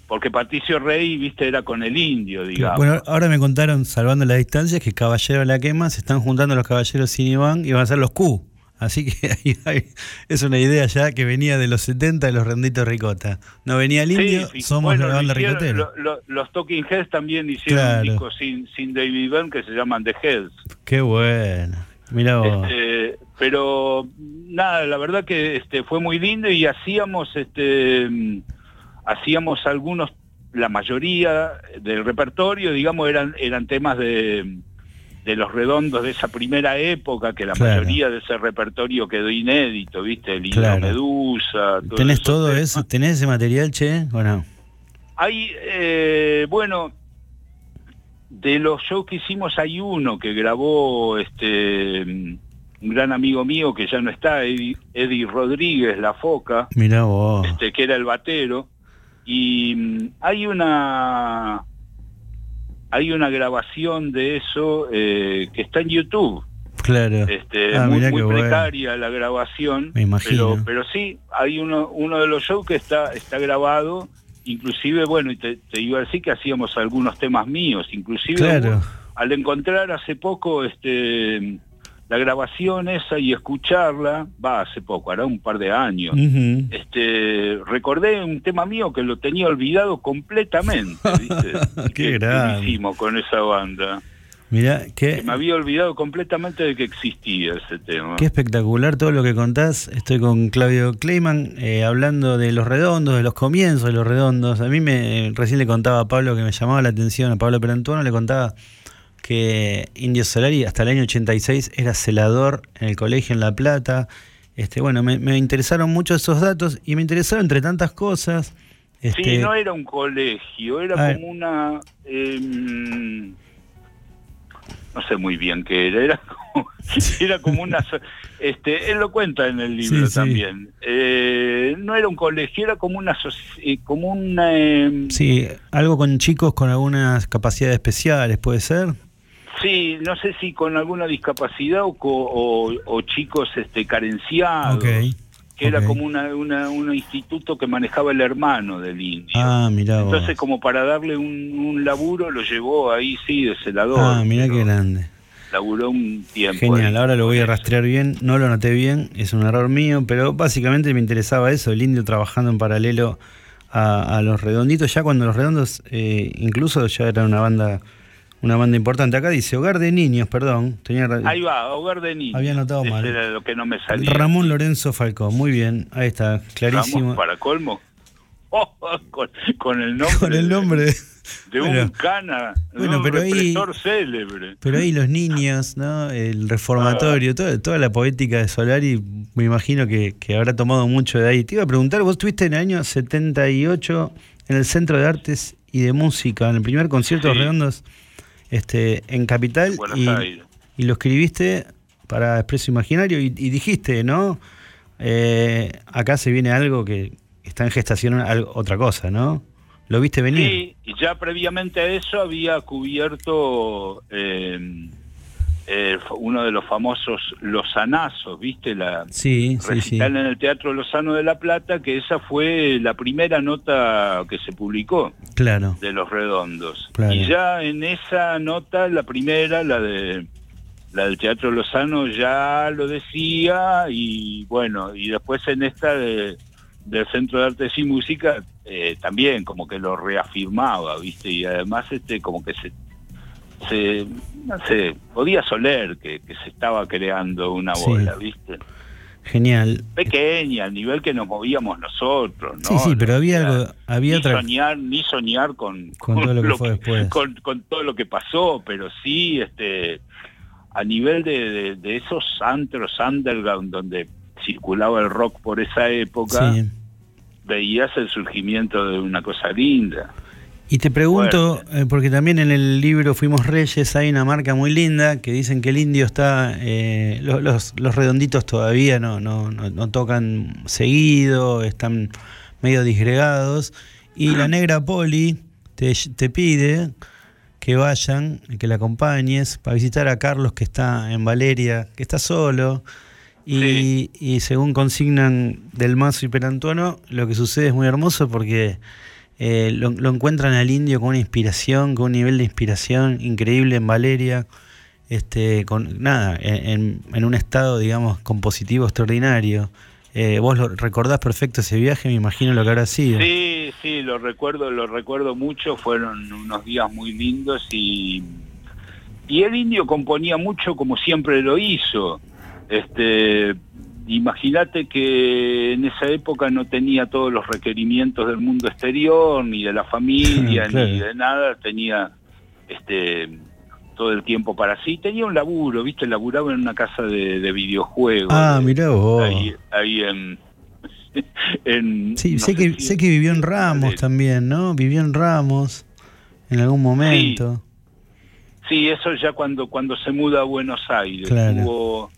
Porque Patricio Rey, viste, era con el indio, digamos. Bueno, ahora me contaron, salvando las distancias, que Caballero de la Quema se están juntando los caballeros sin Iván y van a ser los Q. Así que ahí, es una idea ya que venía de los 70 de los renditos ricota. No venía el indio, somos la banda ricotera. los Talking Heads también hicieron un disco sin, sin David Byrne que se llaman The Heads. Qué bueno. Mira este, pero nada, la verdad que este fue muy lindo y hacíamos este hacíamos algunos la mayoría del repertorio, digamos, eran eran temas de de los redondos de esa primera época, que la mayoría de ese repertorio quedó inédito, ¿viste? El claro. Medusa. ¿Tenés todo eso? ¿Tenés ese material, che? ¿O no? Hay, eh, bueno, de los shows que hicimos hay uno que grabó este un gran amigo mío que ya no está, Eddie, Rodríguez, La Foca, Mirá vos. Este, que era el batero, y mm, hay una hay una grabación de eso eh, que está en YouTube. Claro. Este, ah, muy, precaria la grabación. Me imagino. Pero, pero sí, hay uno, uno de los shows que está, está grabado inclusive, bueno, y te, iba a decir que hacíamos algunos temas míos, inclusive al encontrar hace poco este la grabación esa y escucharla, va hace poco, hará un par de años, este, recordé un tema mío que lo tenía olvidado completamente, ¿viste? Qué que, hicimos con esa banda. Mira, que me había olvidado completamente de que existía ese tema. Qué espectacular todo lo que contás. Estoy con Claudio Kleiman eh, hablando de los redondos, de los comienzos de los redondos. A mí me recién le contaba a Pablo que me llamaba la atención, a Pablo Perantuano le contaba que Indio Solari hasta el año 86 era celador en el colegio en La Plata. Este, bueno, me, interesaron mucho esos datos y me interesaron entre tantas cosas. Este, sí, no era un colegio, era como una... Em, no sé muy bien qué era, era como, era como una... Este, él lo cuenta en el libro también. Eh, no era un colegio, era como una... Eh, como una em, sí, algo con chicos con algunas capacidades especiales, ¿puede ser? Sí, no sé si con alguna discapacidad o, chicos este, carenciados. que era como una, un instituto que manejaba el hermano del indio. Ah, mira. Entonces, como para darle un, laburo, lo llevó ahí, sí, de celador. Ah, mira qué grande. Laburó un tiempo. Genial, ahora lo voy a rastrear bien, no lo noté bien, es un error mío, pero básicamente me interesaba eso, el indio trabajando en paralelo a, los redonditos, ya cuando los redondos eh, incluso ya eran una banda una banda importante. Acá dice Hogar de Niños, perdón. Tenía... Ahí va, Hogar de Niños. Había notado mal. Era lo que no me salía. Ramón Lorenzo Falcón, muy bien, ahí está, clarísimo. para colmo. con, el nombre. Con el nombre. De, un cana, bueno, pero ahí, célebre. Pero ahí los niños, ¿no? El reformatorio, toda, toda la poética de Solari, me imagino que, que habrá tomado mucho de ahí. Te iba a preguntar, vos estuviste en el año 78 en el Centro de Artes y de Música, en el primer concierto de Redondos este, en Capital y, lo escribiste para Expreso Imaginario y, dijiste, ¿no? Eh, acá se viene algo que está en gestación, otra cosa, ¿no? ¿Lo viste venir? Sí, y ya previamente a eso había cubierto eh, eh, uno de los famosos Lozanazos, ¿viste? La sí, recital en el Teatro Lozano de La Plata, que esa fue la primera nota que se publicó claro. de Los Redondos. Y ya en esa nota, la primera, la de la del Teatro Lozano, ya lo decía, y bueno, y después en esta de, del Centro de Artes y Música, eh, también como que lo reafirmaba, ¿viste? Y además este como que se se, no sé, podía soler que, se estaba creando una bola, ¿viste? Genial. Pequeña, al nivel que nos movíamos nosotros, ¿no? Sí, sí, pero había algo, había ni soñar, ni soñar con, con, todo lo que fue después. Con, todo lo que pasó, pero sí, este, a nivel de, de, esos antros underground donde circulaba el rock por esa época, veías el surgimiento de una cosa linda. Y te pregunto, eh, porque también en el libro Fuimos Reyes hay una marca muy linda que dicen que el indio está, eh, los, los, redonditos todavía no, no, no, tocan seguido, están medio disgregados, y la negra Poli te, te pide que vayan, que la acompañes para visitar a Carlos que está en Valeria, que está solo. Y, y según consignan Del Mazo y Perantuano, lo que sucede es muy hermoso porque eh, lo, encuentran al indio con una inspiración, con un nivel de inspiración increíble en Valeria, este, con nada, en, un estado, digamos, compositivo extraordinario. Eh, vos lo recordás perfecto ese viaje, me imagino lo que habrá sido. Sí, sí, lo recuerdo, lo recuerdo mucho, fueron unos días muy lindos y, y el indio componía mucho como siempre lo hizo. Este, Imagínate que en esa época no tenía todos los requerimientos del mundo exterior, ni de la familia, ni de nada, tenía este todo el tiempo para sí. Tenía un laburo, ¿viste? Laburaba en una casa de, videojuegos. Ah, mirá vos. Ahí, en... sí, sé, que, sé que vivió en Ramos también, ¿no? Vivió en Ramos en algún momento. Sí, eso ya cuando cuando se muda a Buenos Aires. Hubo,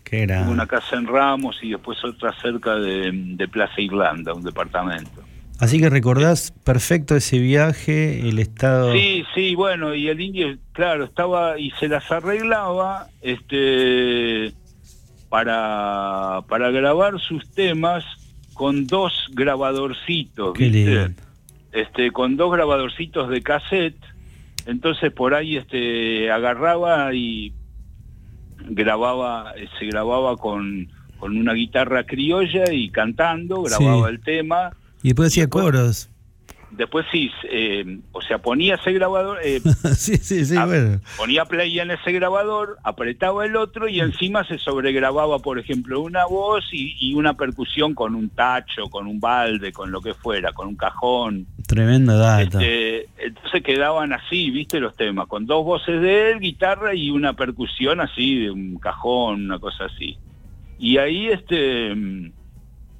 una casa en Ramos y después otra cerca de, Plaza Irlanda, un departamento. Así que recordás perfecto ese viaje, el estado... Sí, sí, bueno, y el indio, claro, estaba y se las arreglaba este para, para grabar sus temas con dos grabadorcitos, ¿viste? este, con dos grabadorcitos de cassette, entonces por ahí este, agarraba y grababa, se grababa con, con una guitarra criolla y cantando, grababa el tema. Y después hacía coros después sí, eh, o sea, ponía ese grabador, eh, sí, sí, sí, bueno. ponía play en ese grabador, apretaba el otro y encima se sobregrababa, por ejemplo, una voz y, una percusión con un tacho, con un balde, con lo que fuera, con un cajón. Tremendo dato. Este, entonces quedaban así, viste, los temas, con dos voces de él, guitarra y una percusión así, de un cajón, una cosa así. Y ahí, este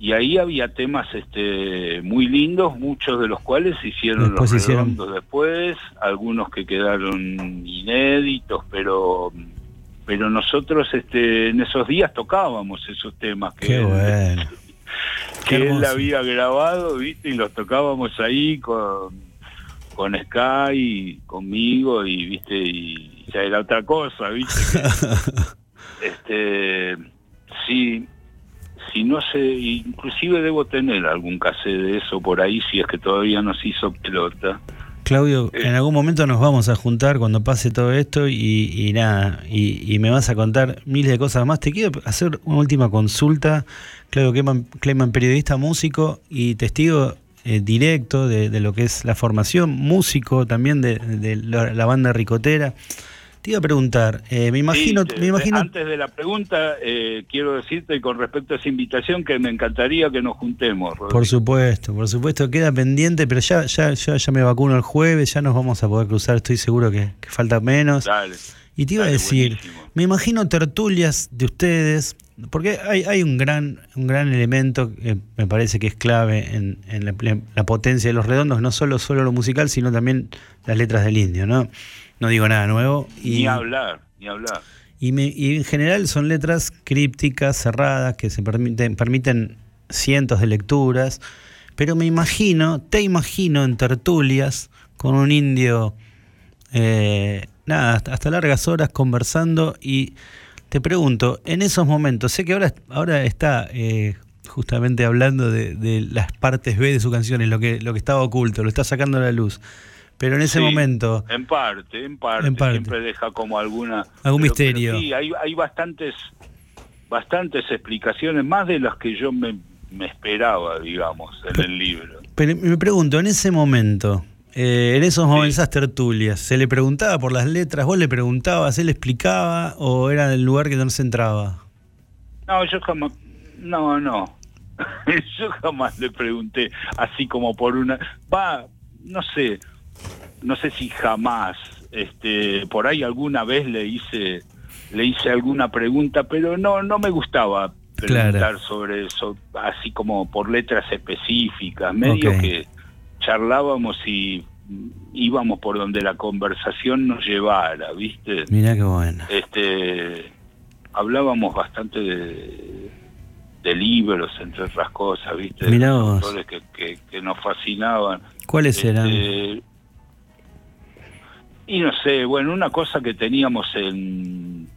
y ahí había temas este, muy lindos, muchos de los cuales se hicieron los redondos después, algunos que quedaron inéditos, pero pero nosotros este, en esos días tocábamos esos temas que, él, que él había grabado, viste, y los tocábamos ahí con, con Sky, conmigo, y viste, y ya era otra cosa, viste. este, sí, si no sé, inclusive debo tener algún cassette de eso por ahí si es que todavía nos hizo pelota. Claudio, eh. en algún momento nos vamos a juntar cuando pase todo esto y, nada, y, me vas a contar miles de cosas más. Te quiero hacer una última consulta. Claudio Clayman, periodista, músico y testigo eh, directo de, lo que es la formación, músico también de, la banda Ricotera. Te iba a preguntar, eh, me imagino... me imagino... Antes de la pregunta, eh, quiero decirte con respecto a esa invitación que me encantaría que nos juntemos. Por supuesto, por supuesto, queda pendiente, pero ya, ya, ya, me vacuno el jueves, ya nos vamos a poder cruzar, estoy seguro que, falta menos. Dale. Y te iba a decir, me imagino tertulias de ustedes, porque hay, hay un gran un gran elemento que me parece que es clave en, en la, la, potencia de los redondos, no solo, solo lo musical, sino también las letras del indio, ¿no? No digo nada nuevo. Y, ni hablar, ni hablar. Y, me, y, en general son letras crípticas, cerradas, que se permiten, permiten cientos de lecturas. Pero me imagino, te imagino en tertulias con un indio, eh, nada, hasta, largas horas conversando. Y te pregunto, en esos momentos, sé que ahora, ahora está eh, justamente hablando de, de, las partes B de su canción, lo que, lo que estaba oculto, lo está sacando a la luz. Pero en ese momento... En parte, en parte, siempre deja como alguna... Algún misterio. sí, hay, hay bastantes, bastantes explicaciones, más de las que yo me, esperaba, digamos, en el libro. Pero me pregunto, en ese momento, eh, en esos momentos, esas tertulias, ¿se le preguntaba por las letras? ¿Vos le preguntabas, él explicaba o era el lugar que no se entraba? No, yo jamás... No, no. yo jamás le pregunté así como por una... Va, no sé no sé si jamás, este, por ahí alguna vez le hice, le hice alguna pregunta, pero no, no me gustaba preguntar sobre eso, así como por letras específicas, medio que charlábamos y íbamos por donde la conversación nos llevara, ¿viste? Mira qué bueno. Este, hablábamos bastante de, de libros, entre otras cosas, ¿viste? Mirá Que, que, nos fascinaban. ¿Cuáles este, eran? Y no sé, bueno, una cosa que teníamos en,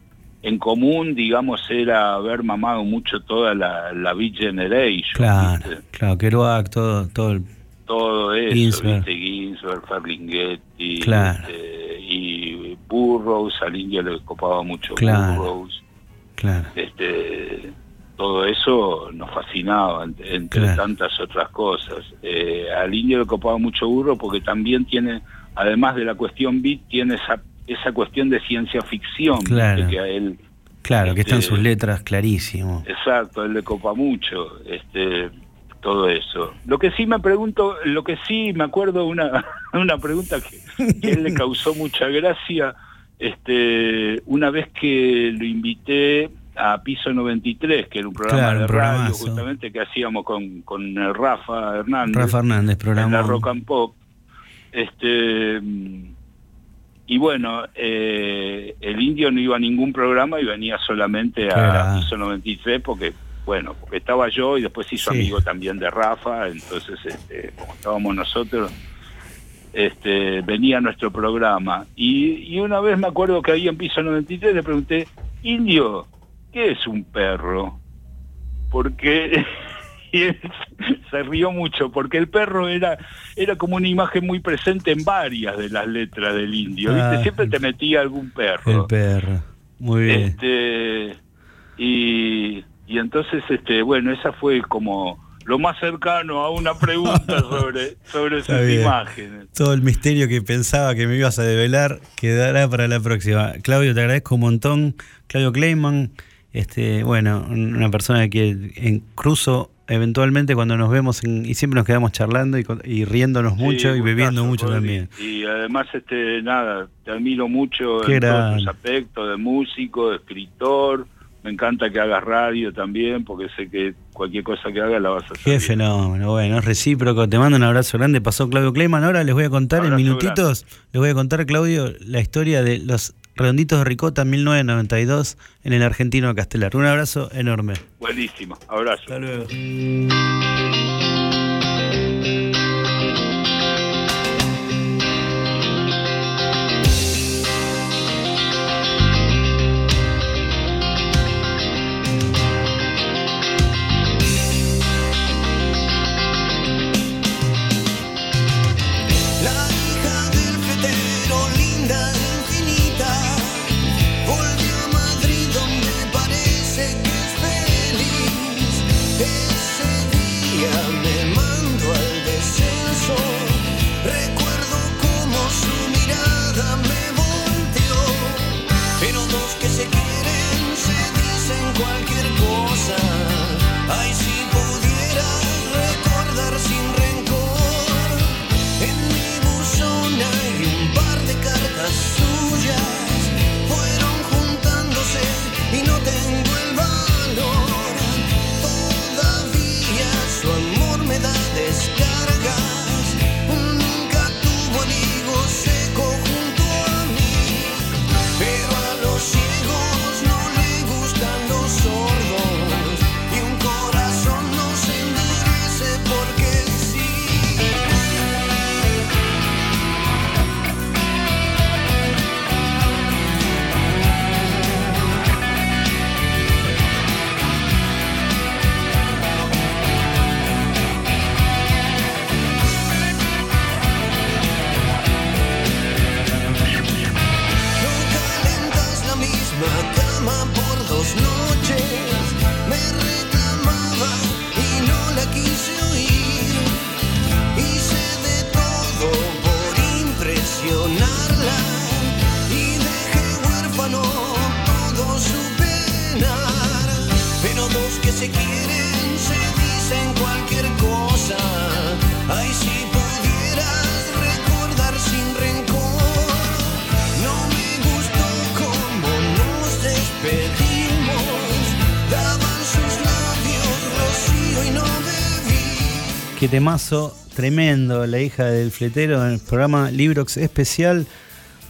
en común, digamos, era haber mamado mucho toda la, la Beat Generation. Claro, claro, Kerouac, todo, todo el... Todo eso, Ginsberg. ¿viste? Ginsberg, Ferlinghetti, claro. Este, y Burroughs, al indio le copaba mucho claro. Burroughs. Claro. Este, todo eso nos fascinaba, entre tantas otras cosas. Eh, al indio le copaba mucho Burroughs porque también tiene además de la cuestión beat, tiene esa, esa cuestión de ciencia ficción claro. que a él... Claro, que están este, sus letras clarísimo. Exacto, él le copa mucho este, todo eso. Lo que sí me pregunto, lo que sí me acuerdo una, una pregunta que, a él le causó mucha gracia, este, una vez que lo invité a Piso 93, que era un programa de radio justamente que hacíamos con, con Rafa Hernández. Rafa Hernández, programa. En la Rock and Pop este, y bueno, eh, el indio no iba a ningún programa y venía solamente a Piso 93 porque, bueno, porque estaba yo y después hizo amigo también de Rafa, entonces este, como estábamos nosotros, este, venía a nuestro programa. Y, una vez me acuerdo que ahí en Piso 93 le pregunté, Indio, ¿qué es un perro? Porque se rió mucho porque el perro era, era como una imagen muy presente en varias de las letras del indio. ¿viste? Ah. Siempre te metía algún perro. El perro. Muy bien. Este, y, y entonces, este, bueno, esa fue como lo más cercano a una pregunta sobre, sobre esas imágenes. Todo el misterio que pensaba que me ibas a develar quedará para la próxima. Claudio, te agradezco un montón. Claudio Kleiman, este, bueno, una persona que en cruzo eventualmente cuando nos vemos y siempre nos quedamos charlando y, riéndonos mucho y bebiendo mucho también. Y además, este, nada, te admiro mucho en todos tus aspectos de músico, de escritor, me encanta que hagas radio también, porque sé que cualquier cosa que hagas la vas a hacer. Qué fenómeno, bueno, es recíproco. Te mando un abrazo grande. Pasó Claudio Kleiman. Ahora les voy a contar en minutitos, les voy a contar, Claudio, la historia de los redonditos de ricota 1992 en el argentino Castelar. Un abrazo enorme. Buenísimo, abrazo. Hasta luego. Temazo tremendo, la hija del fletero en el programa Librox especial.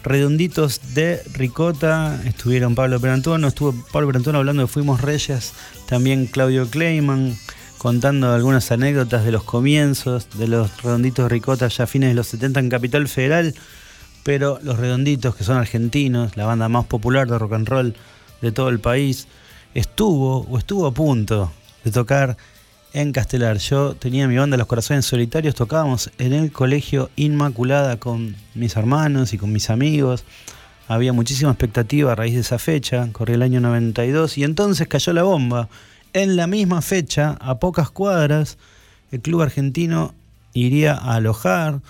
Redonditos de Ricota, estuvieron Pablo Perantuono, estuvo Pablo Perantuono hablando de Fuimos Reyes, también Claudio Kleiman, contando algunas anécdotas de los comienzos de los Redonditos Ricota ya a fines de los 70 en Capital Federal, pero los Redonditos, que son argentinos, la banda más popular de rock and roll de todo el país, estuvo o estuvo a punto de tocar en Castelar. Yo tenía mi banda Los Corazones Solitarios, tocábamos en el colegio Inmaculada con mis hermanos y con mis amigos. Había muchísima expectativa a raíz de esa fecha, corría el año 92 y entonces cayó la bomba. En la misma fecha, a pocas cuadras, el club argentino iría a alojar,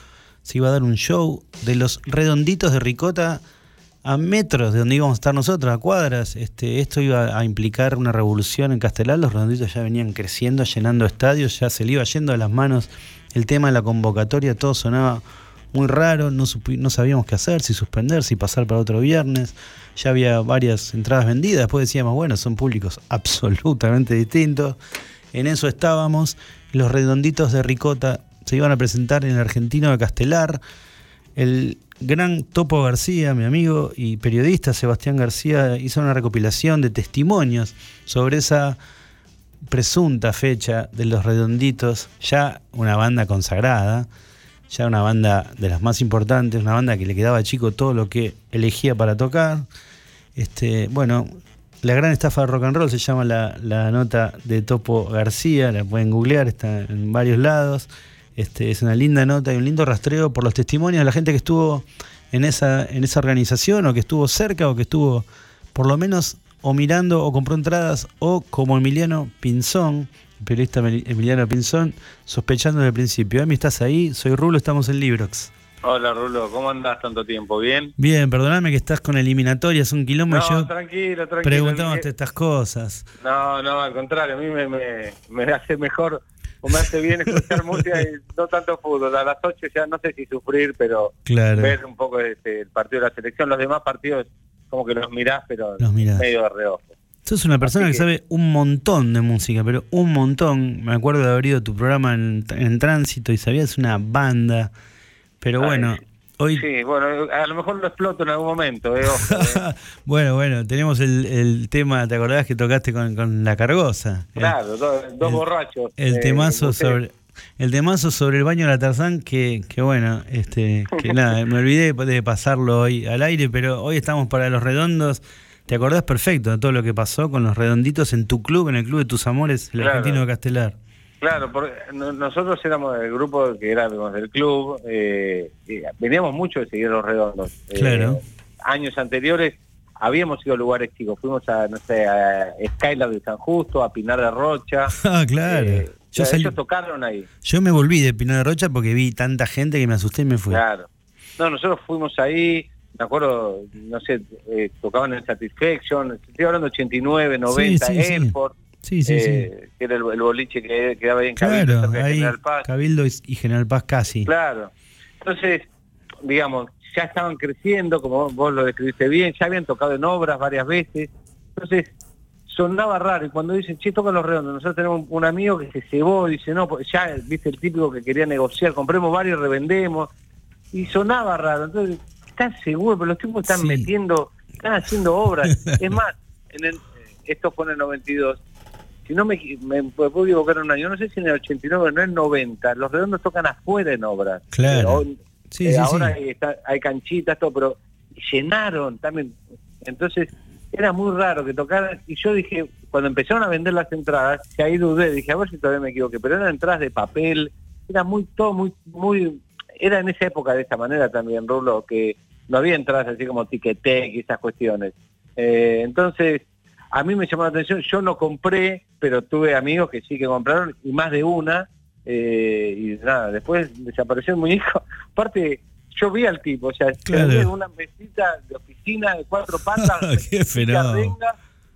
se iba a dar un show de los redonditos de Ricota a metros de donde íbamos a estar nosotros, a cuadras. Este, esto iba a implicar una revolución en Castelar. Los redonditos ya venían creciendo, llenando estadios, ya se le iba yendo a las manos el tema de la convocatoria, todo sonaba muy raro, no, no sabíamos qué hacer, si suspender, si pasar para otro viernes. Ya había varias entradas vendidas, después decíamos, bueno, son públicos absolutamente distintos. En eso estábamos. Los redonditos de Ricota se iban a presentar en el argentino de Castelar. El gran Topo García, mi amigo y periodista Sebastián García, hizo una recopilación de testimonios sobre esa presunta fecha de Los Redonditos, ya una banda consagrada, ya una banda de las más importantes, una banda que le quedaba chico todo lo que elegía para tocar. Este, bueno, La gran estafa de rock and roll se llama la, la nota de Topo García, la pueden googlear, está en varios lados. Este, es una linda nota y un lindo rastreo por los testimonios de la gente que estuvo en esa, en esa organización o que estuvo cerca o que estuvo por lo menos o mirando o compró entradas o como Emiliano Pinzón, periodista Emiliano Pinzón, sospechando desde el principio. Emi, ¿estás ahí? Soy Rulo, estamos en Librox. Hola Rulo, ¿cómo andás tanto tiempo? ¿Bien? Bien, perdóname que estás con eliminatorias, un quilombo no, yo tranquilo, tranquilo. preguntándote estas cosas. No, no, al contrario, a mí me, me, me hace mejor o me hace bien escuchar música y no tanto fútbol. A las 8 ya no sé si sufrir, pero ver un poco este, el partido de la selección. Los demás partidos como que los mirás, pero medio de reojo. Sos una persona que, sabe un montón de música, pero un montón. Me acuerdo de haber ido a tu programa en, en tránsito y sabías una banda. Pero bueno, hoy... Sí, bueno, a lo mejor lo exploto en algún momento. Eh, eh. bueno, bueno, tenemos el, tema, ¿te acordás que tocaste con, La Cargosa? Claro, dos borrachos. El eh, temazo sobre... El temazo sobre el baño de la Tarzán, que, que bueno, este, que nada, me olvidé de pasarlo hoy al aire, pero hoy estamos para los redondos. ¿Te acordás perfecto de todo lo que pasó con los redonditos en tu club, en el club de tus amores, el argentino de Castelar? Claro, porque nosotros éramos el grupo que éramos del club, eh, veníamos mucho de seguir los redondos. Eh, claro. años anteriores habíamos ido a lugares chicos, fuimos a, no sé, a Skylar de San Justo, a Pinar de Rocha. Ah, claro. Eh, yo ellos tocaron ahí. Yo me volví de Pinar de Rocha porque vi tanta gente que me asusté y me fui. Claro. No, nosotros fuimos ahí, me acuerdo, no sé, tocaban en Satisfaction, estoy hablando 89, 90, sí, Airport. Sí, sí, sí. Eh, que era el, boliche que quedaba ahí en Cabildo, General Paz. Cabildo y General Paz casi. Claro. Entonces, digamos, ya estaban creciendo, como vos lo describiste bien, ya habían tocado en obras varias veces. Entonces, sonaba raro. Y cuando dicen, che, tocan los redondos, nosotros tenemos un amigo que se cebó, dice, no, pues ya, viste, el típico que quería negociar, compremos varios, revendemos. Y sonaba raro. Entonces, ¿estás seguro? Pero los tipos están metiendo, están haciendo obras. es más, en el, esto fue en el 92 si no me, me, puedo equivocar un año, no sé si en el 89 no en el 90, los redondos tocan afuera en obras. Claro. Eh, ahora Hay, hay canchitas, todo, pero llenaron también. Entonces, era muy raro que tocaran, y yo dije, cuando empezaron a vender las entradas, que ahí dudé, dije, a ver si todavía me equivoqué, pero eran entradas de papel, era muy, todo muy, muy, era en esa época de esa manera también, Rulo, que no había entradas así como Ticketek y esas cuestiones. Eh, entonces, a mí me llamó la atención, yo no compré, pero tuve amigos que sí que compraron, y más de una, eh, y nada, después desapareció el muñeco. Aparte, yo vi al tipo, o sea, claro. una mesita de oficina de cuatro patas, Qué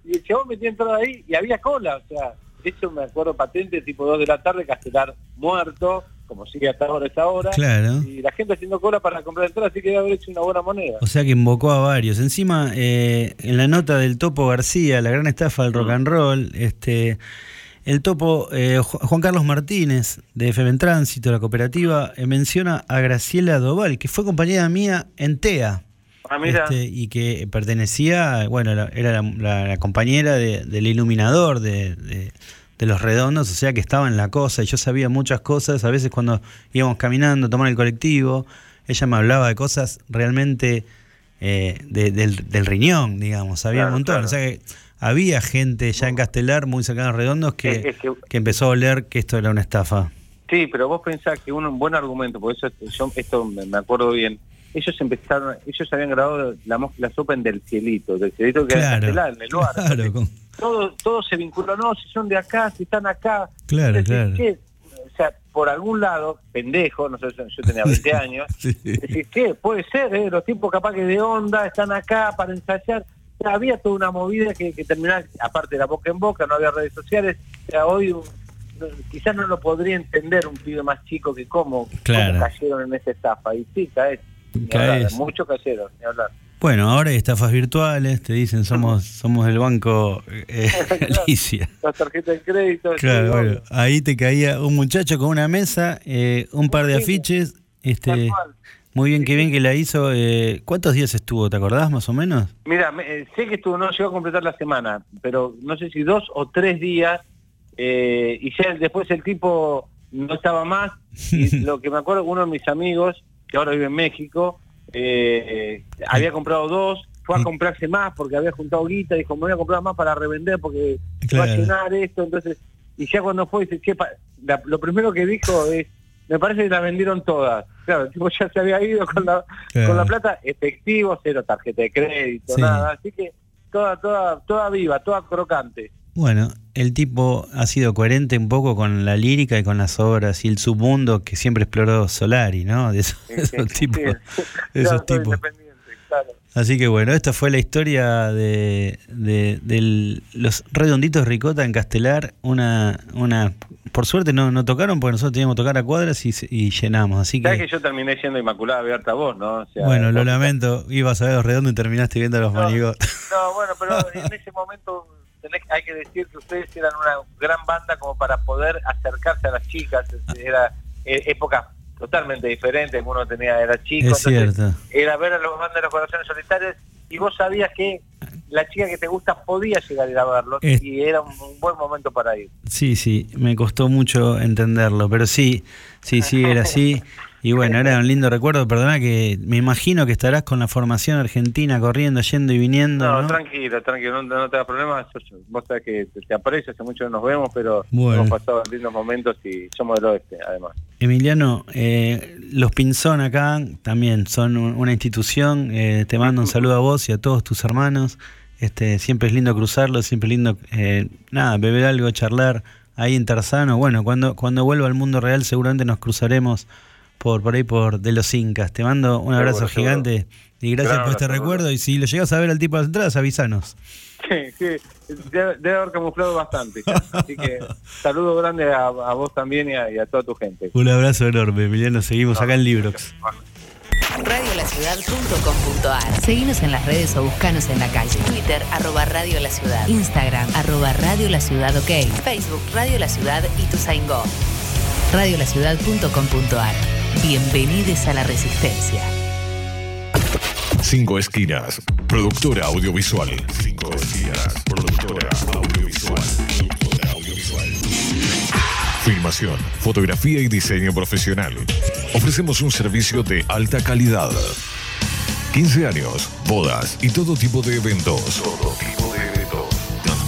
y el chabón metía entrada ahí y había cola, o sea, eso me acuerdo patente, tipo dos de la tarde, Castelar muerto, como sigue hasta ahora esa hora. Claro. Y la gente haciendo cola para comprar entradas, así que debe haber hecho una buena moneda. O sea que invocó a varios. Encima, eh, en la nota del Topo García, la gran estafa del rock and roll, este. El topo, eh, Juan Carlos Martínez, de FM en Tránsito, la cooperativa, eh, menciona a Graciela Doval, que fue compañera mía en TEA. Ah, mira. Este, y que pertenecía, bueno, era la, compañera del iluminador de de los redondos, o sea que estaba en la cosa y yo sabía muchas cosas, a veces cuando íbamos caminando a tomar el colectivo, ella me hablaba de cosas realmente eh, del, riñón, digamos, sabía un montón, o sea que había gente ya en Castelar, muy cercana a Redondos, que, que, empezó a oler que esto era una estafa. Sí, pero vos pensás que un, buen argumento, por eso yo esto me acuerdo bien, ellos empezaron, ellos habían grabado la, la sopa en del cielito, del cielito que era en el lugar todo, todo se vinculó, no, si son de acá, si están acá. Claro, claro. o sea, por algún lado, pendejo, no sé, yo tenía 20 años, decir, ¿qué? Puede ser, ¿eh? los tiempos capaz que de onda están acá para ensayar. había toda una movida que, que terminaba, aparte de la boca en boca, no había redes sociales. O sea, hoy quizás no lo podría entender un pibe más chico que cómo, cayeron en esa estafa. Y sí, caes. Muchos cayeron, ni hablar. Bueno, ahora hay estafas virtuales, te dicen somos somos del banco eh, Alicia. Las tarjetas de crédito. Claro, bueno, ahí te caía un muchacho con una mesa, eh, un par de afiches, este, muy bien, qué bien que la hizo. Eh, ¿Cuántos días estuvo, te acordás más o menos? Mira, eh, sé que estuvo, no llegó a completar la semana, pero no sé si dos o tres días, y ya después el tipo no estaba más, y lo que me acuerdo, uno de mis amigos, que ahora vive en México, eh, había comprado dos, fue a comprarse más porque había juntado guita, dijo, me voy a comprar más para revender porque va a llenar esto, entonces, y ya cuando fue, dice, che, lo primero que dijo es, me parece que la vendieron todas. Claro, el tipo ya se había ido con la, con la plata, efectivo, cero tarjeta de crédito, nada, así que toda, toda, toda viva, toda crocante. Bueno, el tipo ha sido coherente un poco con la lírica y con las obras y el submundo que siempre exploró Solari, ¿no? De esos, tipos. esos tipos. Así que bueno, esta fue la historia de, de, los redonditos ricota en Castelar. Una, una, por suerte no, no tocaron porque nosotros teníamos que tocar a cuadras y, llenamos. Así que, que yo terminé siendo Inmaculada abierta vos, ¿no? bueno, lo lamento. Ibas a ver los redondos y terminaste viendo a los no, No, bueno, pero en ese momento hay que decir que ustedes eran una gran banda como para poder acercarse a las chicas. Era eh, época totalmente diferente, uno tenía, era chico, era ver a los bandas de los corazones solitarios y vos sabías que la chica que te gusta podía llegar a ir a verlos y era un, buen momento para ir. Sí, sí, me costó mucho entenderlo, pero sí, sí, sí, era así. Y bueno, era un lindo recuerdo, perdona que me imagino que estarás con la formación argentina corriendo, yendo y viniendo. No, tranquilo, tranquilo, no, no te das problemas. Vos sabés que te, aprecio, hace mucho que nos vemos, pero hemos pasado lindos momentos y somos del oeste, además. Emiliano, eh, los Pinzón acá también son una institución. Eh, te mando un saludo a vos y a todos tus hermanos. Este, siempre es lindo cruzarlos, siempre es lindo, eh, nada, beber algo, charlar ahí en Tarzano. Bueno, cuando, cuando vuelva al mundo real seguramente nos cruzaremos por, por ahí por de los Incas. Te mando un abrazo gigante y gracias por este recuerdo. Y si lo llegas a ver al tipo de las entradas, avísanos. Sí, sí, debe, haber camuflado bastante. Así que saludo grande a, vos también y a, toda tu gente. Un abrazo enorme, Emiliano. Seguimos acá en Librox. Radiolaciudad.com.ar Seguimos en las redes o buscanos en la calle. Twitter, arroba Radio La Ciudad. Instagram, arroba Radio La Ciudad OK. Facebook, Radio La Ciudad y tu Radiolaciudad.com.ar Bienvenidos a la Resistencia. Cinco Esquinas, productora audiovisual. Cinco Esquinas, productora audiovisual. Productora audiovisual. Filmación, fotografía y diseño profesional. Ofrecemos un servicio de alta calidad. 15 años, bodas y todo tipo de eventos. Todo tipo de eventos.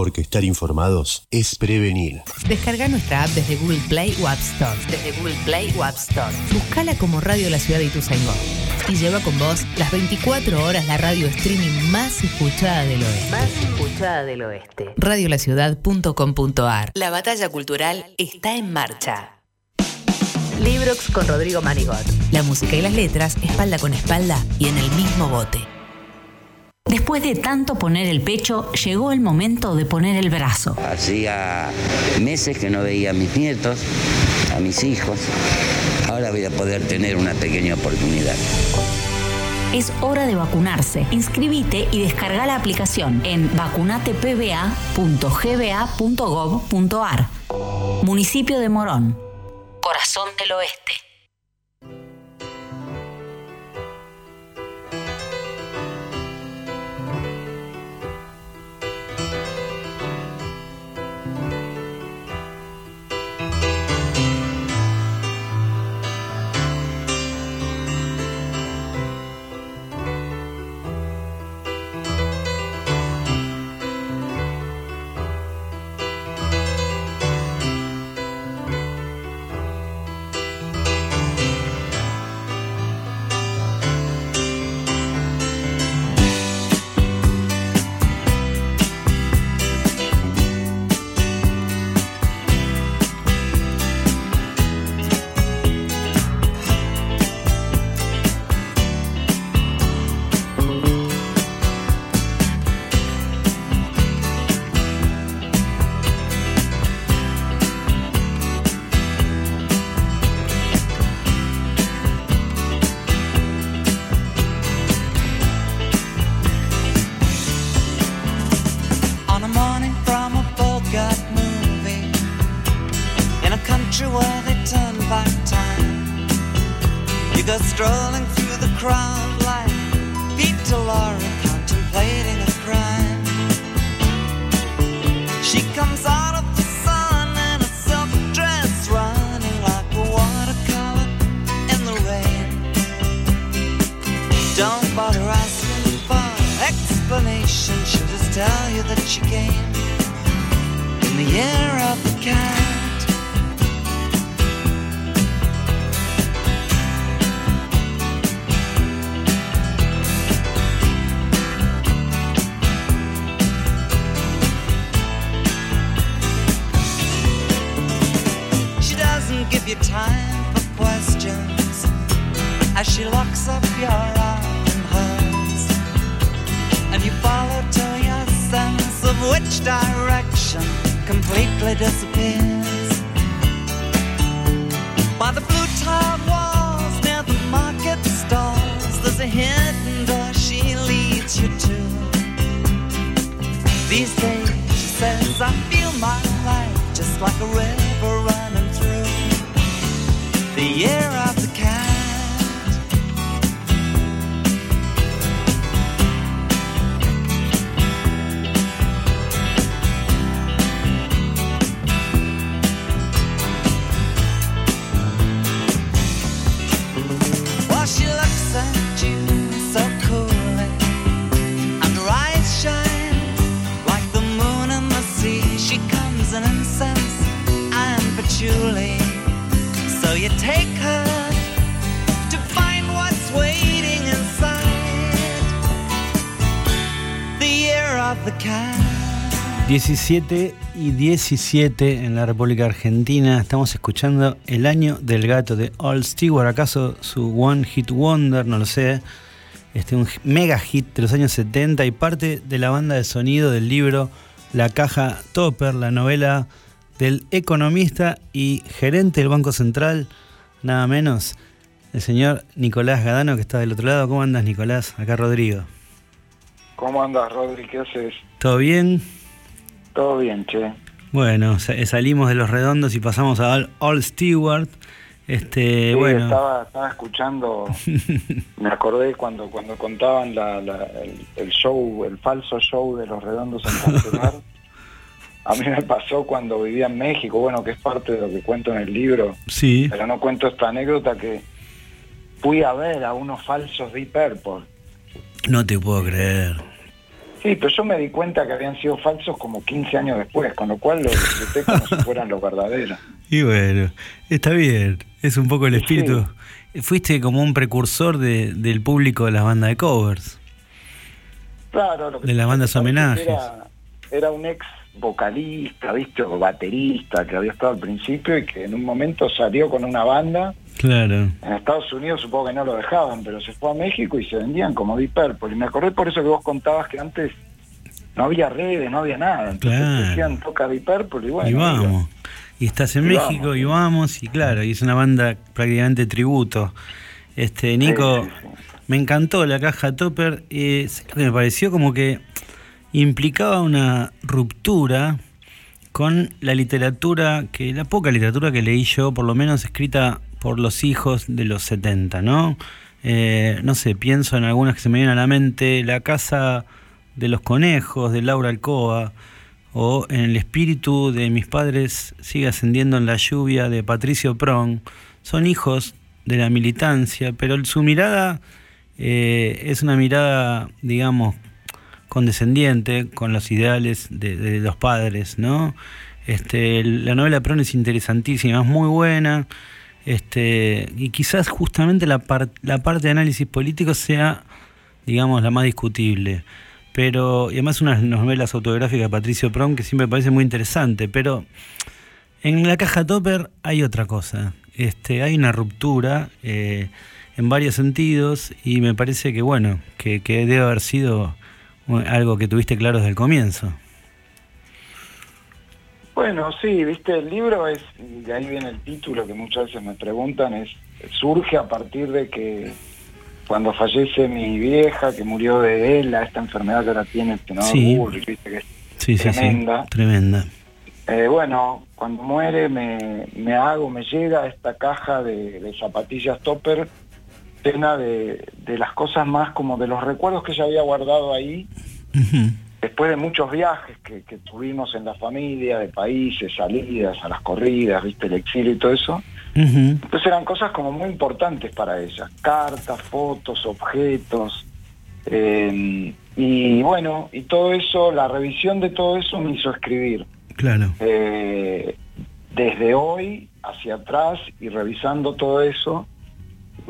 Porque estar informados es prevenir. Descarga nuestra app desde Google Play o App Store. Desde Google Play o App Store. Buscala como Radio La Ciudad de Ituzaingó. Y lleva con vos las 24 horas la radio streaming más escuchada del oeste. Más escuchada del oeste. Radiolaciudad.com.ar La batalla cultural está en marcha. Librox con Rodrigo Manigot. La música y las letras, espalda con espalda y en el mismo bote. Después de tanto poner el pecho, llegó el momento de poner el brazo. Hacía meses que no veía a mis nietos, a mis hijos. Ahora voy a poder tener una pequeña oportunidad. Es hora de vacunarse. Inscribite y descarga la aplicación en vacunatepba.gba.gov.ar. Municipio de Morón. Corazón del Oeste. Cat. 17 y 17 en la República Argentina. Estamos escuchando El año del gato de All Stewart. ¿Acaso su One Hit Wonder? No lo sé. Este, un mega hit de los años 70 y parte de la banda de sonido del libro La Caja Topper, la novela del economista y gerente del Banco Central nada menos, el señor Nicolás Gadano, que está del otro lado. ¿Cómo andas, Nicolás? Acá Rodrigo. ¿Cómo andas, Rodri? ¿Qué haces? ¿Todo bien? Todo bien, che. Bueno, salimos de los redondos y pasamos a All, Stewart. Este, bueno. Estaba, estaba escuchando, me acordé cuando cuando contaban la, el, show, el falso show de los redondos en Cancelar. A mí me pasó cuando vivía en México, bueno, que es parte de lo que cuento en el libro. Sí. Pero no cuento esta anécdota que fui a ver a unos falsos Deep Purple. No te puedo creer. Sí, pero yo me di cuenta que habían sido falsos como 15 años después, con lo cual los disfruté como si fueran los verdaderos. Y bueno, está bien, es un poco el espíritu. Fuiste como un precursor de, del público de las bandas de covers. Claro, de las bandas homenajes. era un ex vocalista, ¿viste? O baterista que había estado al principio y que en un momento salió con una banda. Claro. En Estados Unidos supongo que no lo dejaban, pero se fue a México y se vendían como Deep Purple. Y me acordé por eso que vos contabas que antes no había redes, no había nada. Entonces claro. decían toca Deep Purple y bueno. Y vamos. Y estás en México y vamos, y claro, y es una banda prácticamente tributo. Este, Nico, me encantó la caja Topper. Eh, me pareció como que implicaba una ruptura con la literatura, que la poca literatura que leí yo, por lo menos escrita por los hijos de los 70, ¿no? Eh, no sé, pienso en algunas que se me vienen a la mente, La Casa de los Conejos, de Laura Alcoa, o En el espíritu de mis padres sigue ascendiendo en la lluvia, de Patricio Prong. Son hijos de la militancia, pero su mirada eh, es una mirada, digamos, condescendiente con los ideales de, los padres, ¿no? Este, la novela de Prong es interesantísima, es muy buena. Este, y quizás justamente la, la parte de análisis político sea, digamos, la más discutible. Pero, y además unas novelas autobiográficas de Patricio Prom que siempre me parece muy interesante, pero en la caja Topper hay otra cosa. Este, hay una ruptura eh, en varios sentidos y me parece que, bueno, que, que debe haber sido algo que tuviste claro desde el comienzo. Bueno, sí, viste, el libro es, y de ahí viene el título que muchas veces me preguntan, es surge a partir de que cuando fallece mi vieja, que murió de él, a esta enfermedad que ahora tiene, que no sí. que es sí, tremenda. tremenda. Eh, bueno, cuando muere me, me, hago, me llega esta caja de, zapatillas topper llena de, de, las cosas más como de los recuerdos que ella había guardado ahí después de muchos viajes que, tuvimos en la familia, de países, salidas, a las corridas, viste, el exilio y todo eso, entonces eran cosas como muy importantes para ella, cartas, fotos, objetos, eh, y bueno, y todo eso, la revisión de todo eso me hizo escribir. Claro. Eh, desde hoy hacia atrás y revisando todo eso,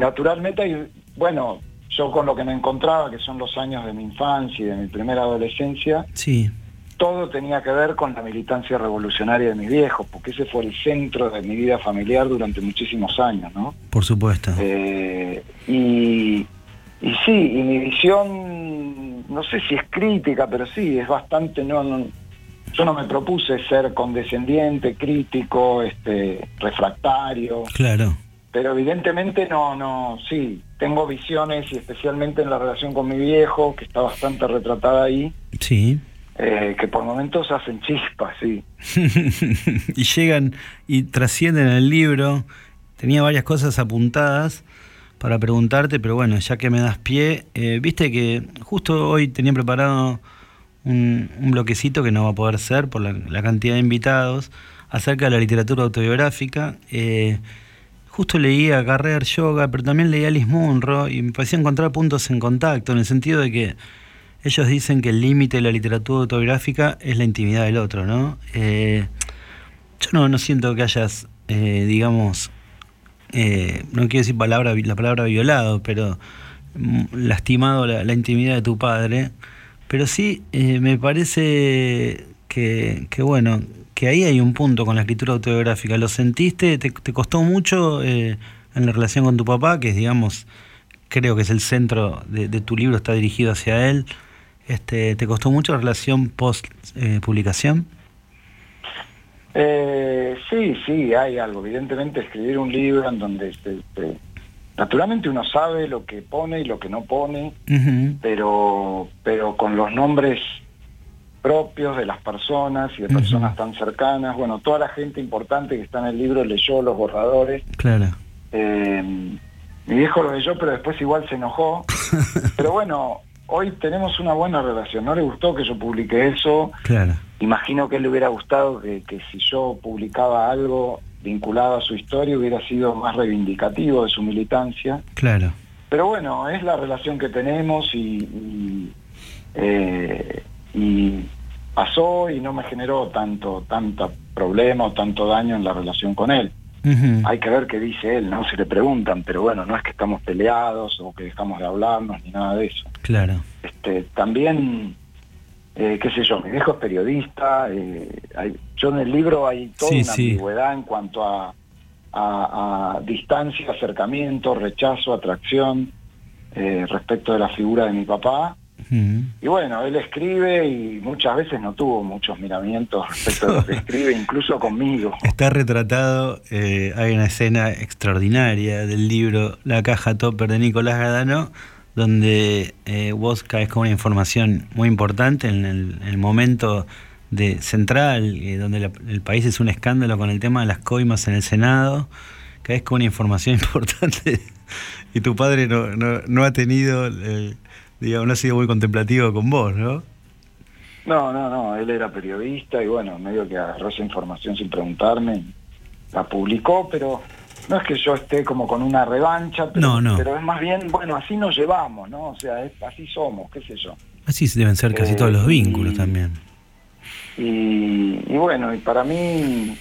naturalmente, bueno, yo con lo que me encontraba, que son los años de mi infancia y de mi primera adolescencia, sí. todo tenía que ver con la militancia revolucionaria de mis viejos, porque ese fue el centro de mi vida familiar durante muchísimos años, ¿no? Por supuesto. Eh, y, y sí, y mi visión, no sé si es crítica, pero sí, es bastante, no, no yo no me propuse ser condescendiente, crítico, este, refractario. Claro pero evidentemente no, no, sí, tengo visiones y especialmente en la relación con mi viejo, que está bastante retratada ahí. Sí. Eh, que por momentos hacen chispas, sí. y llegan y trascienden el libro. Tenía varias cosas apuntadas para preguntarte, pero bueno, ya que me das pie, eh, viste que justo hoy tenía preparado un, bloquecito que no va a poder ser por la, cantidad de invitados acerca de la literatura autobiográfica. Eh, justo leía Carrer Yoga, pero también leía Alice Munro y me parecía encontrar puntos en contacto, en el sentido de que ellos dicen que el límite de la literatura autobiográfica es la intimidad del otro, ¿no? Eh, yo no, no siento que hayas, eh, digamos, eh, no quiero decir palabra, la palabra violado, pero mm, lastimado la, intimidad de tu padre, pero sí me parece que, que, bueno, que ahí hay un punto con la escritura autobiográfica. ¿Lo sentiste? ¿Te, costó mucho eh, en la relación con tu papá, que es, digamos, creo que es el centro de, tu libro, está dirigido hacia él? Este, ¿Te costó mucho la relación post-publicación? Eh, sí, sí, hay algo. Evidentemente escribir un libro en donde este, este, naturalmente uno sabe lo que pone y lo que no pone, pero, pero con los nombres propios de las personas y de personas tan cercanas. Bueno, toda la gente importante que está en el libro leyó los borradores. Claro. Eh, mi viejo lo leyó, pero después igual se enojó. pero bueno, hoy tenemos una buena relación. No le gustó que yo publique eso. Claro. Imagino que le hubiera gustado que, si yo publicaba algo vinculado a su historia hubiera sido más reivindicativo de su militancia. Claro. Pero bueno, es la relación que tenemos y, eh, y pasó y no me generó tanto, tanto problema o tanto daño en la relación con él. Hay que ver qué dice él, ¿no? Si le preguntan, pero bueno, no es que estamos peleados o que dejamos de hablarnos ni nada de eso. Claro. Este, también, eh, qué sé yo, mi viejo es periodista, eh, yo en el libro hay toda una ambigüedad en cuanto a, a, distancia, acercamiento, rechazo, atracción eh, respecto de la figura de mi papá y bueno, él escribe y muchas veces no tuvo muchos miramientos respecto a lo que escribe, incluso conmigo. Está retratado, eh, hay una escena extraordinaria del libro La caja topper de Nicolás Gadano, donde eh, vos caes con una información muy importante en el, momento de central, eh, donde el país es un escándalo con el tema de las coimas en el Senado, caes con una información importante y tu padre no, no, no ha tenido, digamos, no ha sido muy contemplativo con vos, ¿no? No, no, no, él era periodista y bueno, medio que agarró esa información sin preguntarme, la publicó, pero no es que yo esté como con una revancha, pero, pero es más bien, bueno, así nos llevamos, ¿no? O sea, así somos, qué sé yo. Así deben ser casi todos los eh, vínculos también. Y, y, bueno, y para mí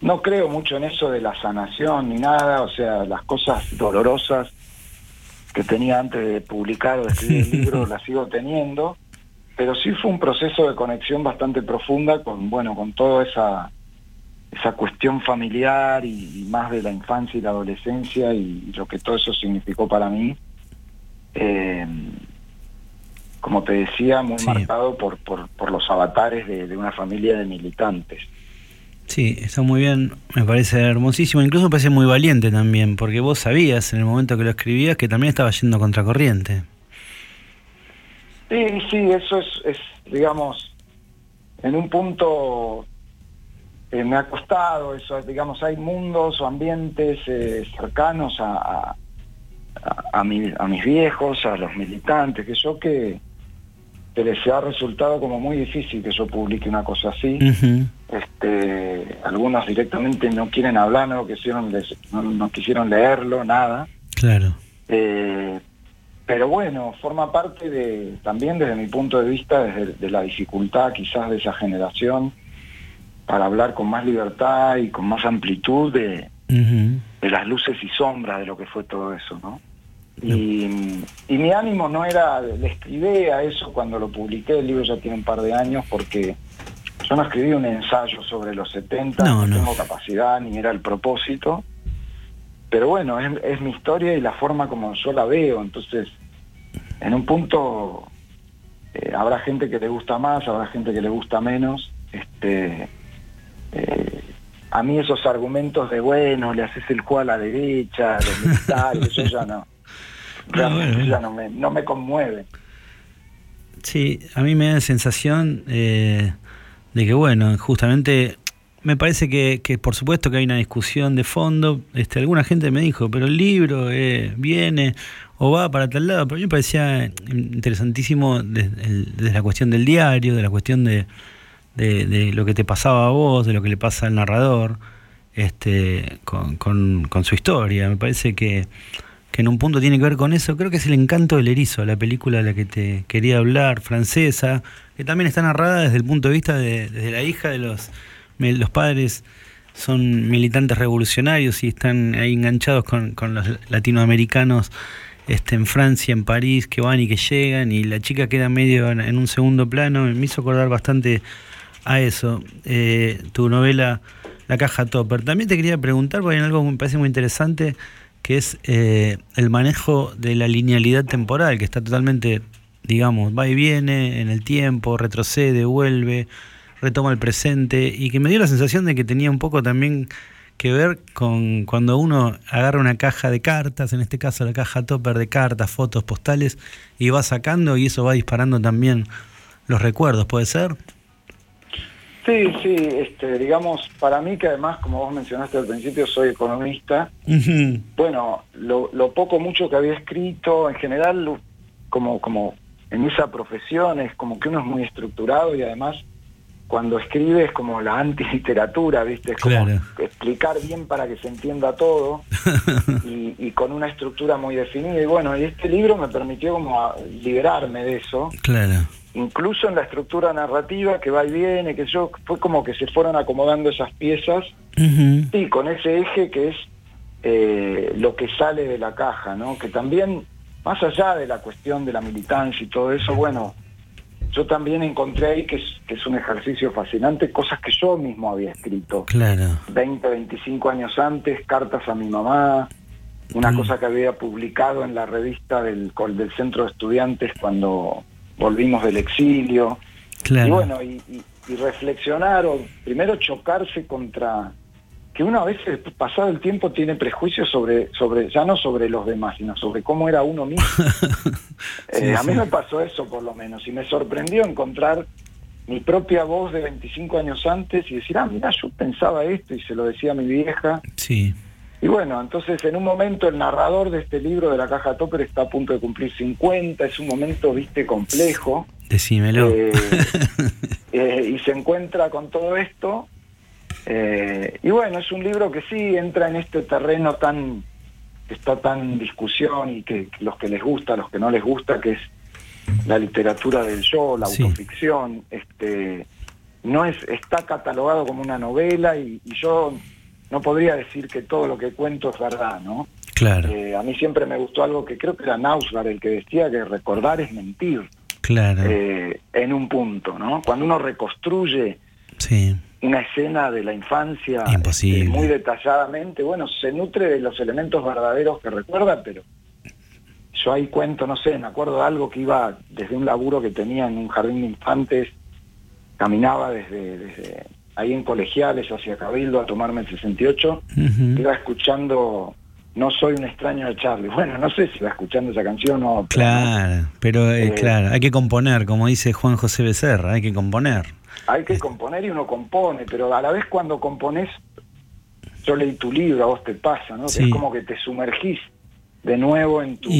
no creo mucho en eso de la sanación ni nada, o sea, las cosas dolorosas que tenía antes de publicar o de escribir el libro las sigo teniendo, pero sí fue un proceso de conexión bastante profunda con, bueno, con toda esa esa cuestión familiar y, más de la infancia y la adolescencia y, lo que todo eso significó para mí. Eh, como te decía, muy marcado por, por, los avatares de, una familia de militantes. Sí, está muy bien, me parece hermosísimo, incluso me parece muy valiente también, porque vos sabías en el momento que lo escribías que también estaba yendo contracorriente. Sí, sí, eso es, es digamos, en un punto eh, me ha costado eso, digamos, hay mundos o ambientes eh, cercanos a, a, mis viejos, a los militantes, que yo que, que les ha resultado como muy difícil que yo publique una cosa así. este, algunos directamente no quieren hablar, no quisieron, no, quisieron leerlo, nada. Claro. Eh, pero bueno, forma parte de, también desde mi punto de vista, desde de la dificultad quizás de esa generación, para hablar con más libertad y con más amplitud de, de las luces y sombras de lo que fue todo eso, ¿no? Y, mi ánimo no era, le escribí a eso cuando lo publiqué, el libro ya tiene un par de años, porque yo no escribí un ensayo sobre los 70, no, tengo capacidad ni era el propósito, pero bueno, es, mi historia y la forma como yo la veo, entonces en un punto eh, habrá gente que le gusta más, habrá gente que le gusta menos, este eh, a mí esos argumentos de, bueno, le haces el juego a la derecha, los militares, eso ya no. Ya no me, no me conmueve. Sí, a mí me da la sensación eh, de que, bueno, justamente me parece que, que, por supuesto que hay una discusión de fondo. Este, alguna gente me dijo, pero el libro eh, viene o va para tal lado. Pero a mí me parecía interesantísimo desde la cuestión del diario, de la cuestión de, de, lo que te pasaba a vos, de lo que le pasa al narrador, este, con, con, su historia. Me parece que, que, en un punto tiene que ver con eso. Creo que es El encanto del erizo, la película de la que te quería hablar, francesa, que también está narrada desde el punto de vista de, la hija de los, los padres son militantes revolucionarios y están ahí enganchados con, con los latinoamericanos este, en Francia, en París, que van y que llegan, y la chica queda medio en, en un segundo plano. Me hizo acordar bastante a eso, eh, tu novela La caja topper. También te quería preguntar, porque hay algo que me parece muy interesante, que es eh, el manejo de la linealidad temporal, que está totalmente, digamos, va y viene en el tiempo, retrocede, vuelve, retoma el presente, y que me dio la sensación de que tenía un poco también que ver con cuando uno agarra una caja de cartas, en este caso la caja topper de cartas, fotos, postales, y va sacando y eso va disparando también los recuerdos, ¿puede ser? Sí, sí, este, digamos, para mí que además, como vos mencionaste al principio, soy economista, bueno, lo, lo, poco mucho que había escrito, en general, como, como en esa profesión, es como que uno es muy estructurado y además cuando escribe es como la antiliteratura, ¿viste? Es como explicar bien para que se entienda todo y, y, con una estructura muy definida. Y bueno, y este libro me permitió como liberarme de eso. Claro incluso en la estructura narrativa que va y viene, que yo, fue como que se fueron acomodando esas piezas, y con ese eje que es eh, lo que sale de la caja, ¿no? Que también, más allá de la cuestión de la militancia y todo eso, bueno, yo también encontré ahí que es, que es un ejercicio fascinante, cosas que yo mismo había escrito. Claro. 20, 25 años antes, cartas a mi mamá, una cosa que había publicado en la revista del, del Centro de Estudiantes cuando volvimos del exilio. Y bueno, y, reflexionar o primero chocarse contra que uno a veces, pasado el tiempo, tiene prejuicios sobre, sobre, ya no sobre los demás, sino sobre cómo era uno mismo. Eh, a mí me pasó eso por lo menos, y me sorprendió encontrar mi propia voz de 25 años antes y decir, ah, mira, yo pensaba esto y se lo decía a mi vieja. Sí. Y bueno, entonces en un momento el narrador de este libro de la caja Topper está a punto de cumplir 50, es un momento, viste, complejo. Decímelo. Eh, eh, y se encuentra con todo esto. Eh, y bueno, es un libro que sí entra en este terreno tan que está tan en discusión y que, los que les gusta, los que no les gusta, que es la literatura del yo, la autoficción, este no es está catalogado como una novela y yo no podría decir que todo lo que cuento es verdad, ¿no? Claro. Eh, a mí siempre me gustó algo que creo que era Nausgar el que decía que recordar es mentir. Claro. Eh, en un punto, ¿no? Cuando uno reconstruye sí. una escena de la infancia este, muy detalladamente, bueno, se nutre de los elementos verdaderos que recuerda, pero yo ahí cuento, no sé, me acuerdo de algo que iba desde un laburo que tenía en un jardín de infantes, caminaba desde, desde ahí en Colegiales hacia Cabildo a tomarme el 68, iba escuchando No soy un extraño de Charlie. Bueno, no sé si iba escuchando esa canción o... Claro, pero eh, eh, claro, hay que componer, como dice Juan José Becerra, hay que componer. Hay que componer y uno compone, pero a la vez cuando compones, yo leí tu libro, a vos te pasa, ¿no? es como que te sumergís de nuevo en tu...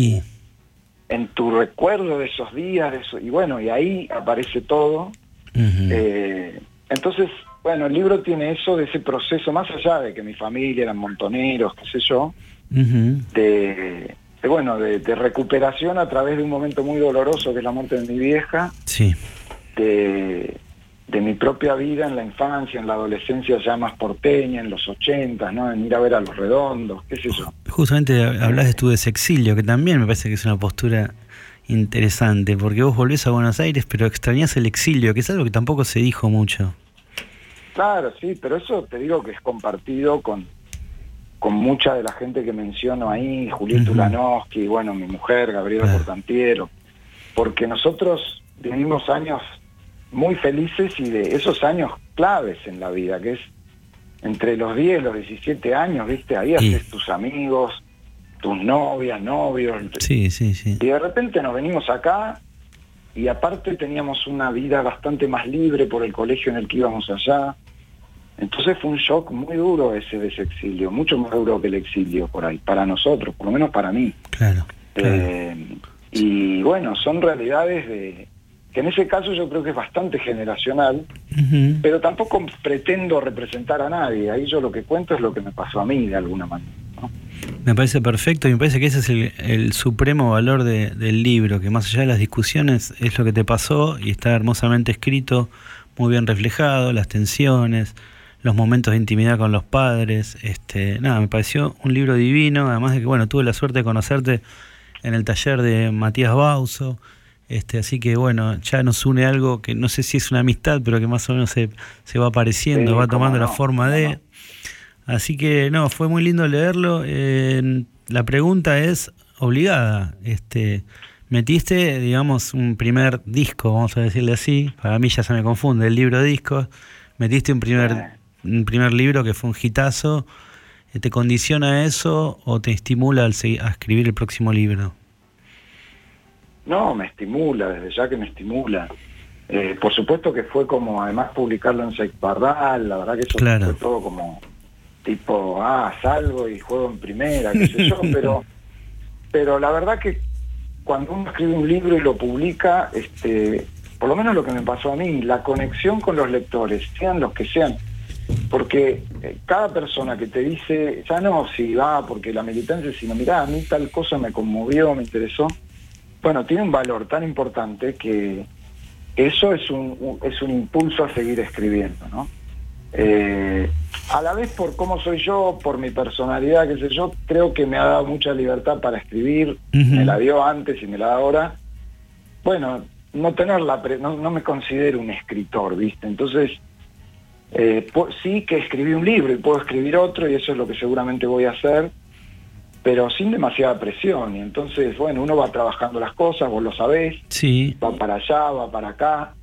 en tu recuerdo de esos días, de eso, y bueno, y ahí aparece todo. Eh, entonces, bueno, el libro tiene eso de ese proceso, más allá de que mi familia eran montoneros, qué sé yo, de, bueno, de, recuperación a través de un momento muy doloroso que es la muerte de mi vieja, sí. de, mi propia vida en la infancia, en la adolescencia ya más porteña, en los ochentas, ¿no? En ir a ver a los redondos, qué sé yo. Justamente hablas de tu desexilio, que también me parece que es una postura interesante, porque vos volvés a Buenos Aires, pero extrañás el exilio, que es algo que tampoco se dijo mucho. Claro, sí, pero eso te digo que es compartido con, con mucha de la gente que menciono ahí, Julieta Ulanowski, bueno, mi mujer, Gabriela Portantiero, porque nosotros vivimos años muy felices y de esos años claves en la vida, que es entre los 10 y los 17 años, ¿viste? Ahí haces tus amigos, tus novias, novios. Sí, sí, sí. Y de repente nos venimos acá y aparte teníamos una vida bastante más libre por el colegio en el que íbamos allá. Entonces fue un shock muy duro ese de ese exilio, mucho más duro que el exilio por ahí, para nosotros, por lo menos para mí. Claro. Eh, y bueno, son realidades de que en ese caso yo creo que es bastante generacional, pero tampoco pretendo representar a nadie. Ahí yo lo que cuento es lo que me pasó a mí de alguna manera. Me parece perfecto y me parece que ese es el, supremo valor del libro, que más allá de las discusiones es lo que te pasó y está hermosamente escrito, muy bien reflejado, las tensiones, los momentos de intimidad con los padres. Este, nada, me pareció un libro divino, además de que bueno, tuve la suerte de conocerte en el taller de Matías Bauso. Este, así que bueno, ya nos une algo que no sé si es una amistad, pero que más o menos se, se va apareciendo, va tomando la forma de. Así que no, fue muy lindo leerlo. la pregunta es obligada. Este, metiste, digamos, un primer disco, vamos a decirle así. Para mí ya se me confunde el libro de discos. Metiste un primer, un primer libro que fue un hitazo. ¿Te condiciona eso o te estimula al a escribir el próximo libro? No, me estimula, desde ya que me estimula. Eh, por supuesto que fue como, además, publicarlo en Sex la verdad que eso fue todo como tipo, ah, salgo y juego en primera, qué sé yo, pero, pero la verdad que cuando uno escribe un libro y lo publica, este, por lo menos lo que me pasó a mí, la conexión con los lectores, sean los que sean, porque eh, cada persona que te dice, ya no si va porque la militancia, sino mirá, a mí tal cosa me conmovió, me interesó, bueno, tiene un valor tan importante que eso es un, es un impulso a seguir escribiendo, ¿no? Eh, a la vez por cómo soy yo, por mi personalidad, qué sé yo, creo que me ha dado mucha libertad para escribir, me la dio antes y me la da ahora. Bueno, no tenerla, no, no me considero un escritor, ¿viste? Entonces, eh, sí que escribí un libro y puedo escribir otro y eso es lo que seguramente voy a hacer, pero sin demasiada presión. Y entonces, bueno, uno va trabajando las cosas, vos lo sabés, sí. va para allá, va para acá,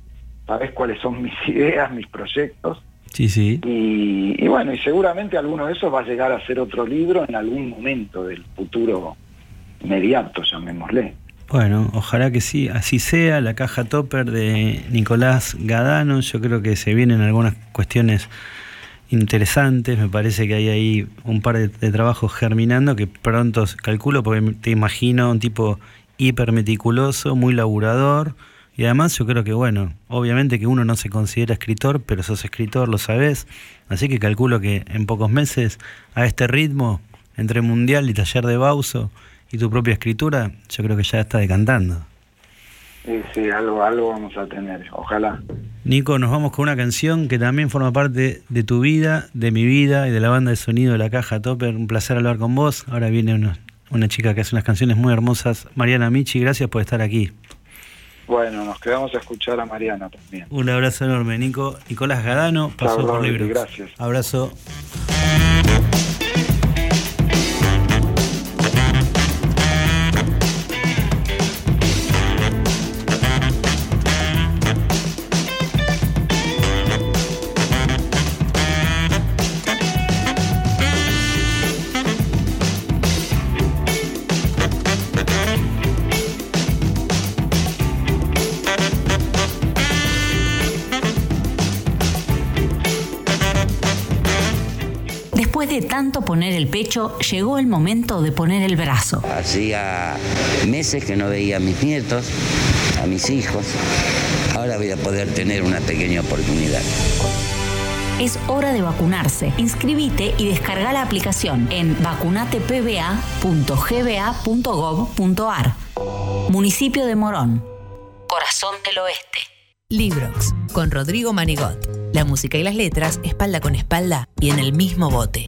sabés cuáles son mis ideas, mis proyectos Sí, sí. Y, bueno, y seguramente alguno de esos va a llegar a ser otro libro en algún momento del futuro inmediato, llamémosle. Bueno, ojalá que sí, así sea. La caja topper de Nicolás Gadano, yo creo que se vienen algunas cuestiones interesantes. Me parece que hay ahí un par de, trabajos germinando que pronto calculo, porque te imagino un tipo hiper meticuloso, muy laburador. Y además yo creo que, bueno, obviamente que uno no se considera escritor, pero sos escritor, lo sabes. Así que calculo que en pocos meses, a este ritmo, entre Mundial y Taller de Bauso y tu propia escritura, yo creo que ya está decantando. Sí, sí, algo, algo vamos a tener, ojalá. Nico, nos vamos con una canción que también forma parte de tu vida, de mi vida y de la banda de sonido de la Caja Topper. Un placer hablar con vos. Ahora viene una, una chica que hace unas canciones muy hermosas, Mariana Michi. Gracias por estar aquí. Bueno, nos quedamos a escuchar a Mariana también. Un abrazo enorme, Nico. Nicolás Gadano, pasó por Libros. Gracias. Abrazo. Tanto poner el pecho, llegó el momento de poner el brazo. Hacía meses que no veía a mis nietos, a mis hijos. Ahora voy a poder tener una pequeña oportunidad. Es hora de vacunarse. Inscribite y descarga la aplicación en vacunatepba.gba.gov.ar. Municipio de Morón. Corazón del Oeste. Librox, con Rodrigo Manigot. La música y las letras, espalda con espalda y en el mismo bote.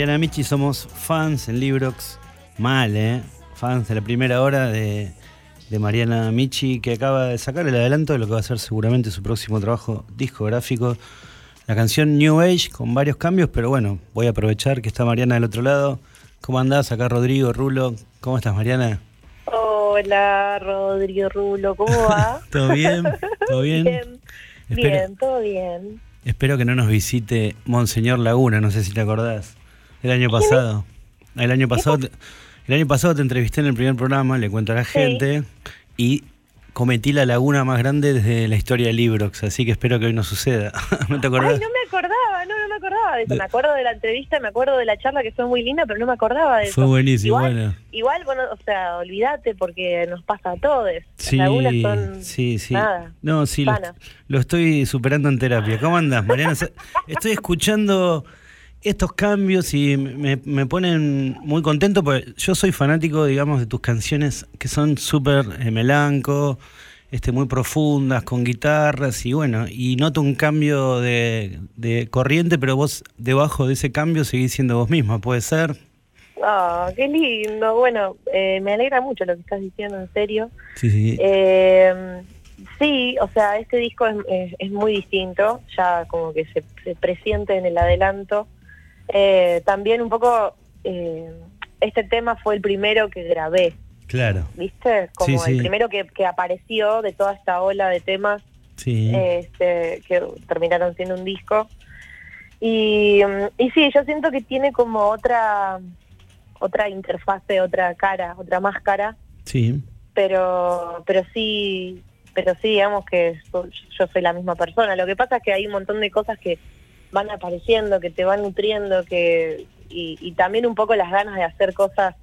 Mariana Michi, somos fans en Librox, mal, ¿eh? Fans de la primera hora de, Mariana Michi, que acaba de sacar el adelanto de lo que va a ser seguramente su próximo trabajo discográfico. La canción New Age, con varios cambios, pero bueno, voy a aprovechar que está Mariana del otro lado. ¿Cómo andás? Acá Rodrigo, Rulo. ¿Cómo estás, Mariana? Hola, Rodrigo, Rulo. ¿Cómo va? ¿Todo bien? ¿Todo bien? Bien, bien todo bien. Espero que no nos visite Monseñor Laguna, no sé si te acordás. El año pasado. El año pasado, el año pasado te entrevisté en el primer programa, le cuento a la gente, y cometí la laguna más grande desde la historia de Librox, así que espero que hoy no suceda. ¿No te acordás? Ay, no me acordaba, no, no me acordaba de eso. Me acuerdo de la entrevista, me acuerdo de la charla que fue muy linda, pero no me acordaba de eso. Fue buenísimo, igual, bueno. Igual, bueno, o sea, olvídate porque nos pasa a todos. Sí, sí, sí. no, sí, lo, lo, estoy superando en terapia. ¿Cómo andas, Mariana? estoy escuchando estos cambios y me, me, ponen muy contento porque yo soy fanático, digamos, de tus canciones que son súper eh, melanco, este, muy profundas, con guitarras y bueno, y noto un cambio de, de corriente, pero vos debajo de ese cambio seguís siendo vos misma, ¿puede ser? Ah, qué lindo. Bueno, eh, me alegra mucho lo que estás diciendo, en serio. Sí, sí. Eh, sí, o sea, este disco es, es, muy distinto, ya como que se, se presiente en el adelanto. Eh, también un poco, eh, este tema fue el primero que grabé. Claro. ¿Viste? Como el primero que, que, apareció de toda esta ola de temas sí. este, que terminaron siendo un disco. Y, y sí, yo siento que tiene como otra otra interfase, otra cara, otra máscara. Sí. Pero, pero sí, pero sí, digamos que yo soy la misma persona. Lo que pasa es que hay un montón de cosas que van apareciendo, que te van nutriendo, que y, también un poco las ganas de hacer cosas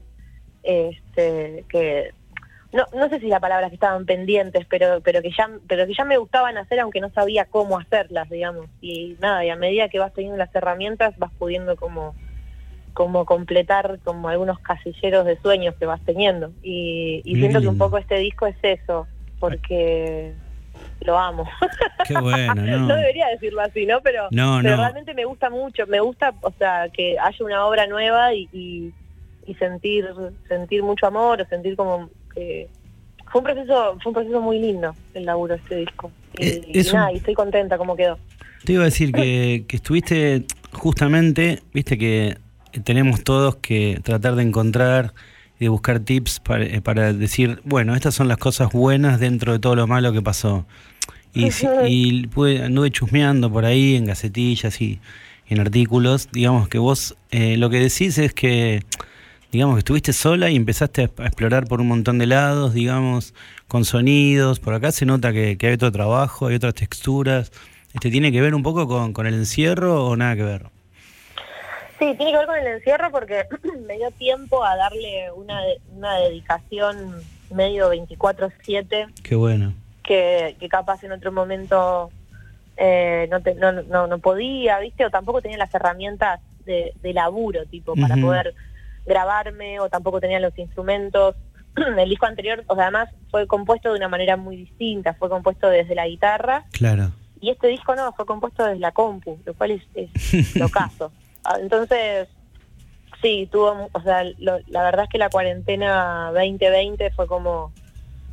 este, que no, no sé si la palabra que estaban pendientes, pero pero que ya pero que ya me gustaban hacer aunque no sabía cómo hacerlas, digamos. Y nada, y a medida que vas teniendo las herramientas vas pudiendo como como completar como algunos casilleros de sueños que vas teniendo. Y, siento que un poco este disco es eso, porque lo amo. Qué bueno, ¿no? debería decirlo así, ¿no? Pero, realmente me gusta mucho, me gusta, o sea, que haya una obra nueva y, y, sentir sentir mucho amor, o sentir como que fue un proceso fue un proceso muy lindo el laburo de este disco. Y, eh, nada, y estoy contenta como quedó. Te iba a decir que, que estuviste justamente, viste que tenemos todos que tratar de encontrar y de buscar tips para, eh, para, decir, bueno, estas son las cosas buenas dentro de todo lo malo que pasó. Y, y anduve chusmeando por ahí en gacetillas y en artículos. Digamos que vos eh, lo que decís es que, digamos que estuviste sola y empezaste a, explorar por un montón de lados, digamos, con sonidos. Por acá se nota que, que hay otro trabajo, hay otras texturas. Este, ¿Tiene que ver un poco con, con el encierro o nada que ver? Sí, tiene que ver con el encierro porque me dio tiempo a darle una, una dedicación medio 24/7. Qué bueno. Que, que capaz en otro momento eh, no, no, no, no, podía, ¿viste? O tampoco tenía las herramientas de, de laburo, tipo, para poder grabarme, o tampoco tenía los instrumentos. el disco anterior, o sea, además fue compuesto de una manera muy distinta, fue compuesto desde la guitarra. Claro. Y este disco no, fue compuesto desde la compu, lo cual es, es lo caso. Entonces, sí, tuvo, o sea, la verdad es que la cuarentena 2020 fue como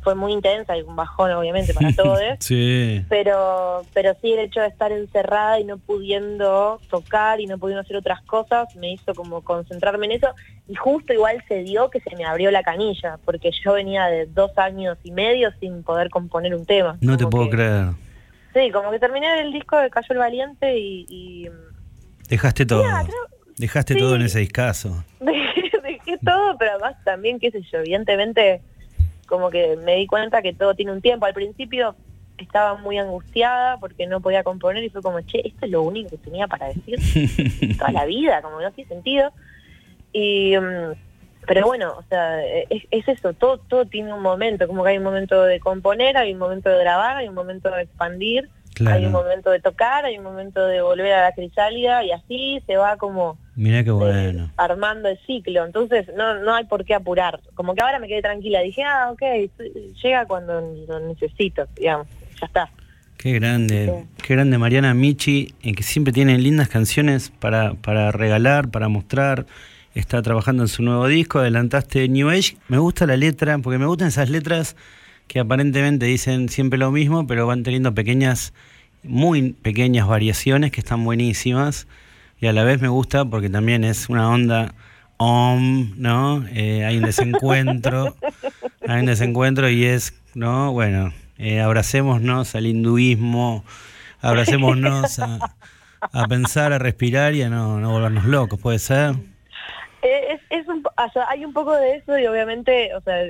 fue muy intensa y un bajón obviamente para todos. sí. Pero pero sí el hecho de estar encerrada y no pudiendo tocar y no pudiendo hacer otras cosas me hizo como concentrarme en eso y justo igual se dio que se me abrió la canilla porque yo venía de dos años y medio sin poder componer un tema. No te puedo creer. Sí, como que terminé el disco de Cayó el Valiente y Dejaste todo. Dejaste todo en ese discazo. Dejé todo, pero además también, qué sé yo, evidentemente como que me di cuenta que todo tiene un tiempo. Al principio estaba muy angustiada porque no podía componer y fue como, che, esto es lo único que tenía para decir toda la vida, como no tiene sentido. Y, mm, pero bueno, o sea, es, es, eso, todo, todo tiene un momento, como que hay un momento de componer, hay un momento de grabar, hay un momento de expandir hay un momento de tocar, hay un momento de volver a la crisálida y así se va como Mira qué bueno. armando el ciclo. Entonces no, no hay por qué apurar. Como que ahora me quedé tranquila. Dije, ah, ok, llega cuando lo necesito, digamos. Ya está. Qué grande, qué grande Mariana Michi, en que siempre tiene lindas canciones para, para regalar, para mostrar. Está trabajando en su nuevo disco, adelantaste New Age. Me gusta la letra, porque me gustan esas letras que aparentemente dicen siempre lo mismo, pero van teniendo pequeñas, muy pequeñas variaciones que están buenísimas. Y a la vez me gusta porque también es una onda om, ¿no? Eh, hay un desencuentro, hay un desencuentro y es, ¿no? Bueno, eh, abracémonos al hinduismo, abracémonos a, a, pensar, a respirar y a no, no volvernos locos, ¿puede ser? Eh, es, un, hay un poco de eso y obviamente, o sea,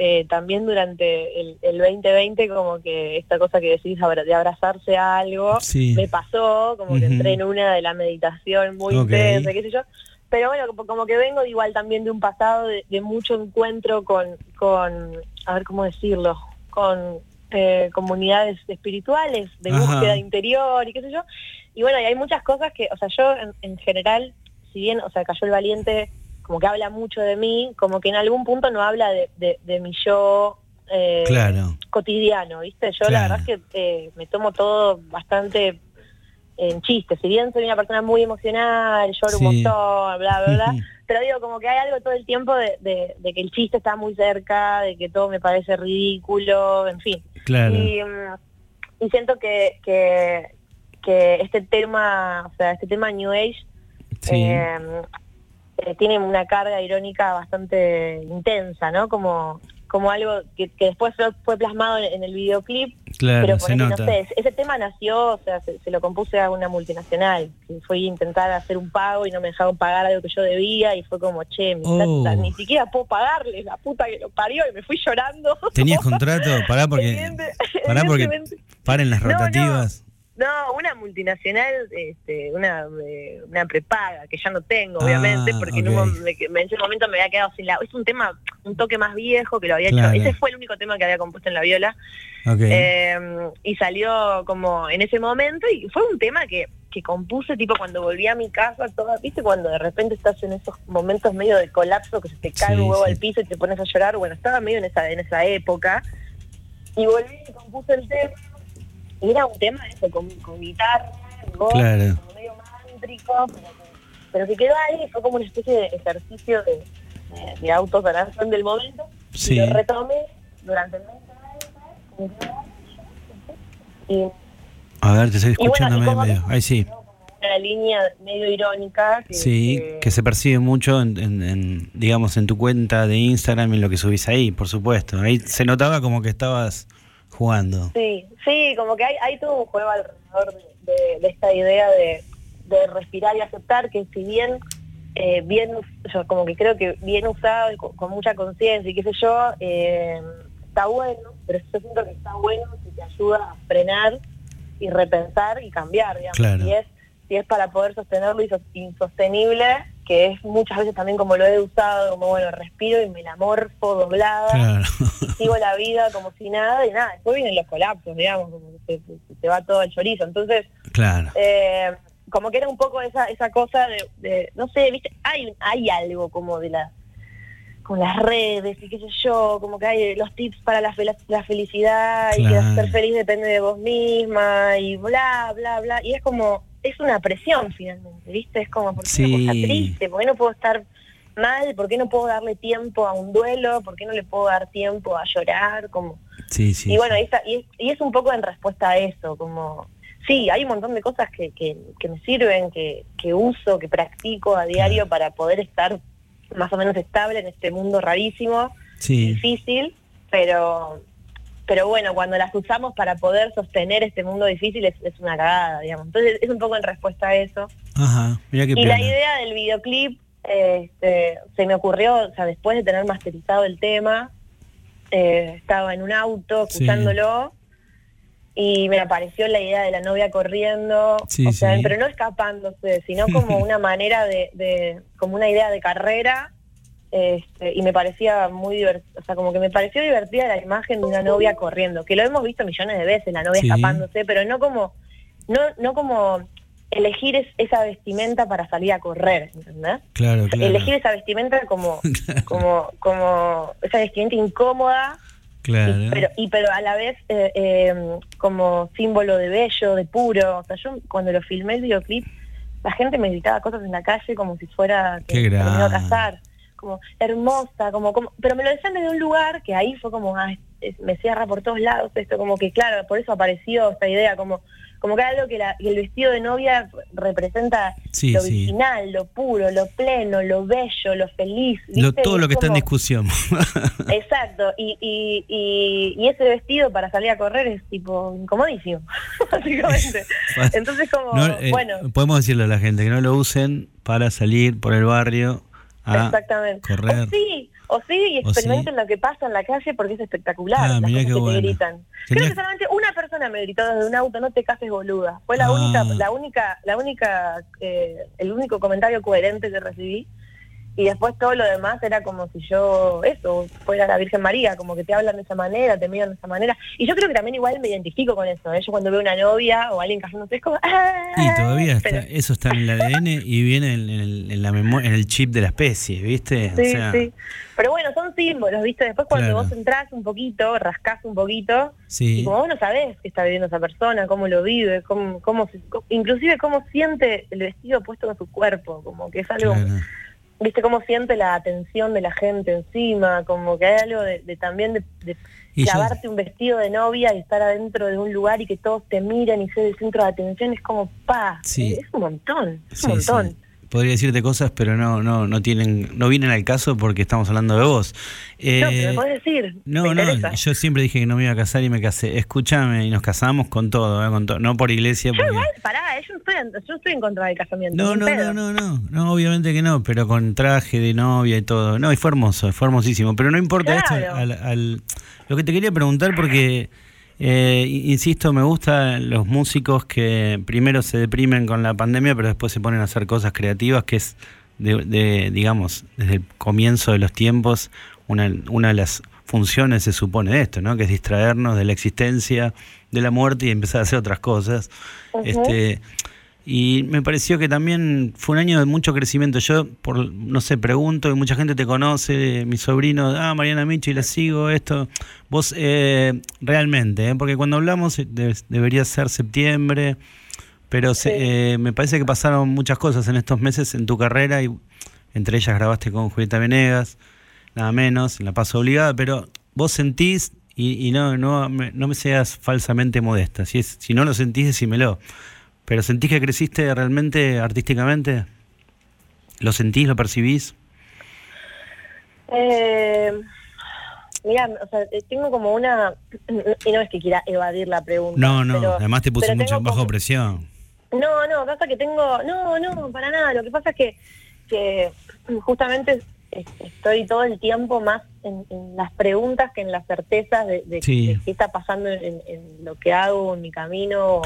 eh, también durante el, 2020 como que esta cosa que decís de abrazarse a algo me pasó, como que entré en una de la meditación muy intensa, qué sé yo. Pero bueno, como que vengo igual también de un pasado de, mucho encuentro con, con, a ver cómo decirlo, con eh, comunidades espirituales, de búsqueda interior y qué sé yo. Y bueno, y hay muchas cosas que, o sea, yo en, general si bien, o sea, Cayó el Valiente como que habla mucho de mí, como que en algún punto no habla de, de, mi yo eh, cotidiano, ¿viste? Yo la verdad es que eh, me tomo todo bastante en chiste, si bien soy una persona muy emocional, lloro un montón, bla, bla, bla, pero digo, como que hay algo todo el tiempo de, que el chiste está muy cerca, de que todo me parece ridículo, en fin. Claro. Y, mm, siento que, que, que, este tema, o sea, este tema New Age, eh, eh, tiene una carga irónica bastante intensa, ¿no? Como, como algo que, después fue plasmado en, el videoclip. Claro, pero se nota. No sé, ese tema nació, o sea, se, lo compuse a una multinacional, que fue intentar hacer un pago y no me dejaron pagar algo que yo debía y fue como, che, oh. ni siquiera puedo pagarles, la puta que lo parió y me fui llorando. ¿Tenías contrato? Pará porque, pará porque paren las rotativas. No, una multinacional, este, una, eh, una prepaga, que ya no tengo, obviamente, ah, porque en, ese momento me había quedado sin la... Es un tema, un toque más viejo que lo había hecho. Ese fue el único tema que había compuesto en la viola. Em, y salió como en ese momento y fue un tema que, que compuse tipo cuando volví a mi casa, toda, ¿viste? Cuando de repente estás en esos momentos medio de colapso que se te cae un huevo al piso y te pones a llorar. Bueno, estaba medio en esa, en esa época. Y volví y compuse el tema era un tema eso, con, con guitarra, voz, claro. como medio mántrico, pero, pero que quedó ahí, fue como una especie de ejercicio de, de, de autosanación del momento. Sí. Y lo retomé durante el mes y a ver, te estoy escuchando medio. Ahí sí. Una línea medio irónica. Que, sí, que, se percibe mucho, en, en, digamos, en tu cuenta de Instagram y en lo que subís ahí, por supuesto. Ahí se notaba como que estabas jugando. Sí, sí, como que hay, hay todo un juego alrededor de, esta idea de, respirar y aceptar que si bien eh, bien, yo como que creo que bien usado y con, mucha conciencia y qué sé yo, eh, está bueno, pero yo siento que está bueno si te ayuda a frenar y repensar y cambiar, digamos. Y es, si es para poder sostenerlo y insostenible, que es muchas veces también como lo he usado, como bueno, respiro y me la morfo doblada, sigo la vida como si nada y nada, después vienen los colapsos, digamos, como que se, va todo al chorizo. Entonces, claro. Eh, como que era un poco esa esa cosa de, no sé, viste, hay hay algo como de la con las redes y qué sé yo, como que hay los tips para la, la felicidad y que ser feliz depende de vos misma y bla, bla, bla. Y es como, es una presión finalmente, ¿viste? Es como, ¿por qué puedo estar triste? ¿Por qué no puedo estar mal? ¿Por qué no puedo darle tiempo a un duelo? ¿Por qué no le puedo dar tiempo a llorar? Como... Sí, sí, y bueno, y, y, es un poco en respuesta a eso, como... Sí, hay un montón de cosas que, que, me sirven, que, que, uso, que practico a diario para poder estar más o menos estable en este mundo rarísimo, difícil, pero pero bueno, cuando las usamos para poder sostener este mundo difícil es, una cagada, digamos. Entonces es un poco en respuesta a eso. Ajá, mira qué Y la idea del videoclip este, se me ocurrió, o sea, después de tener masterizado el tema, eh, estaba en un auto escuchándolo y me apareció la idea de la novia corriendo, o sea, pero no escapándose, sino como una manera de, de, como una idea de carrera este, y me parecía muy divertido, o sea, como que me pareció divertida la imagen de una novia corriendo, que lo hemos visto millones de veces, la novia escapándose, pero no como, no, no como elegir esa vestimenta para salir a correr, ¿entendés? Claro, claro. Elegir esa vestimenta como, como, como esa vestimenta incómoda, claro. y, pero, y pero a la vez eh, eh, como símbolo de bello, de puro. O sea, yo cuando lo filmé el videoclip, la gente me gritaba cosas en la calle como si fuera que me iba a casar como hermosa, como, como pero me lo decían desde un lugar que ahí fue como, ah, me cierra por todos lados esto, como que claro, por eso apareció esta idea, como como que algo que, el vestido de novia representa lo original, lo puro, lo pleno, lo bello, lo feliz. todo lo que está en discusión. Exacto, y, y, y, ese vestido para salir a correr es tipo incomodísimo, básicamente. Entonces como, eh, bueno. Podemos decirle a la gente que no lo usen para salir por el barrio Exactamente. O sí, o sí, y experimenten lo que pasa en la calle porque es espectacular. Ah, las que te gritan. Creo que solamente una persona me gritó desde un auto, no te cases boluda. Fue la ah. única, la única, la única, eh, el único comentario coherente que recibí. Y después todo lo demás era como si yo, eso, fuera la Virgen María, como que te hablan de esa manera, te miran de esa manera. Y yo creo que también igual me identifico con eso. ¿eh? Yo cuando veo una novia o alguien casándose es como... ¡Ah! Y todavía está, eso está en el ADN y viene en, el, la en el chip de la especie, ¿viste? Sí, sí. Pero bueno, son símbolos, ¿viste? Después cuando vos entras un poquito, rascás un poquito, y como vos no sabés qué está viviendo esa persona, cómo lo vive, cómo, cómo inclusive cómo siente el vestido puesto en su cuerpo, como que es algo viste cómo siente la atención de la gente encima, como que hay algo de, también de, de clavarte un vestido de novia y estar adentro de un lugar y que todos te miren y ser el centro de atención, es como, pa, es un montón, es un montón podría decirte cosas, pero no, no, no tienen, no vienen al caso porque estamos hablando de vos. Eh, no, pero me podés decir. No, no, yo siempre dije que no me iba a casar y me casé. Escúchame, y nos casamos con todo, ¿eh? con todo no por iglesia. Yo igual, pará, eh, yo, estoy en, yo estoy en contra del casamiento. No, no, no, no, no, no, obviamente que no, pero con traje de novia y todo. No, y fue hermoso, fue hermosísimo. Pero no importa esto, al, al, lo que te quería preguntar porque eh, insisto, me gustan los músicos que primero se deprimen con la pandemia, pero después se ponen a hacer cosas creativas, que es, de, digamos, desde el comienzo de los tiempos, una, una de las funciones se supone de esto, ¿no? Que es distraernos de la existencia, de la muerte y empezar a hacer otras cosas. Este y me pareció que también fue un año de mucho crecimiento. Yo, por no sé, pregunto y mucha gente te conoce, mi sobrino, ah, Mariana Michi, la sigo, esto. Vos, eh, realmente, ¿eh? porque cuando hablamos eh, debería ser septiembre, pero eh, me parece que pasaron muchas cosas en estos meses en tu carrera y entre ellas grabaste con Julieta Venegas, nada menos, en La Paso Obligada, pero vos sentís, y, no, no, no me seas falsamente modesta, si, es, si no lo sentís, decímelo ¿Pero sentís que creciste realmente artísticamente? ¿Lo sentís, lo percibís? Eh, mira, o sea, eh, tengo como una... Y no es que quiera evadir la pregunta. No, no, además te puse mucho bajo presión. No, no, pasa que tengo... No, no, para nada. Lo que pasa es que, que justamente estoy todo el tiempo más en, las preguntas que en las certezas de, qué está pasando en, lo que hago, en mi camino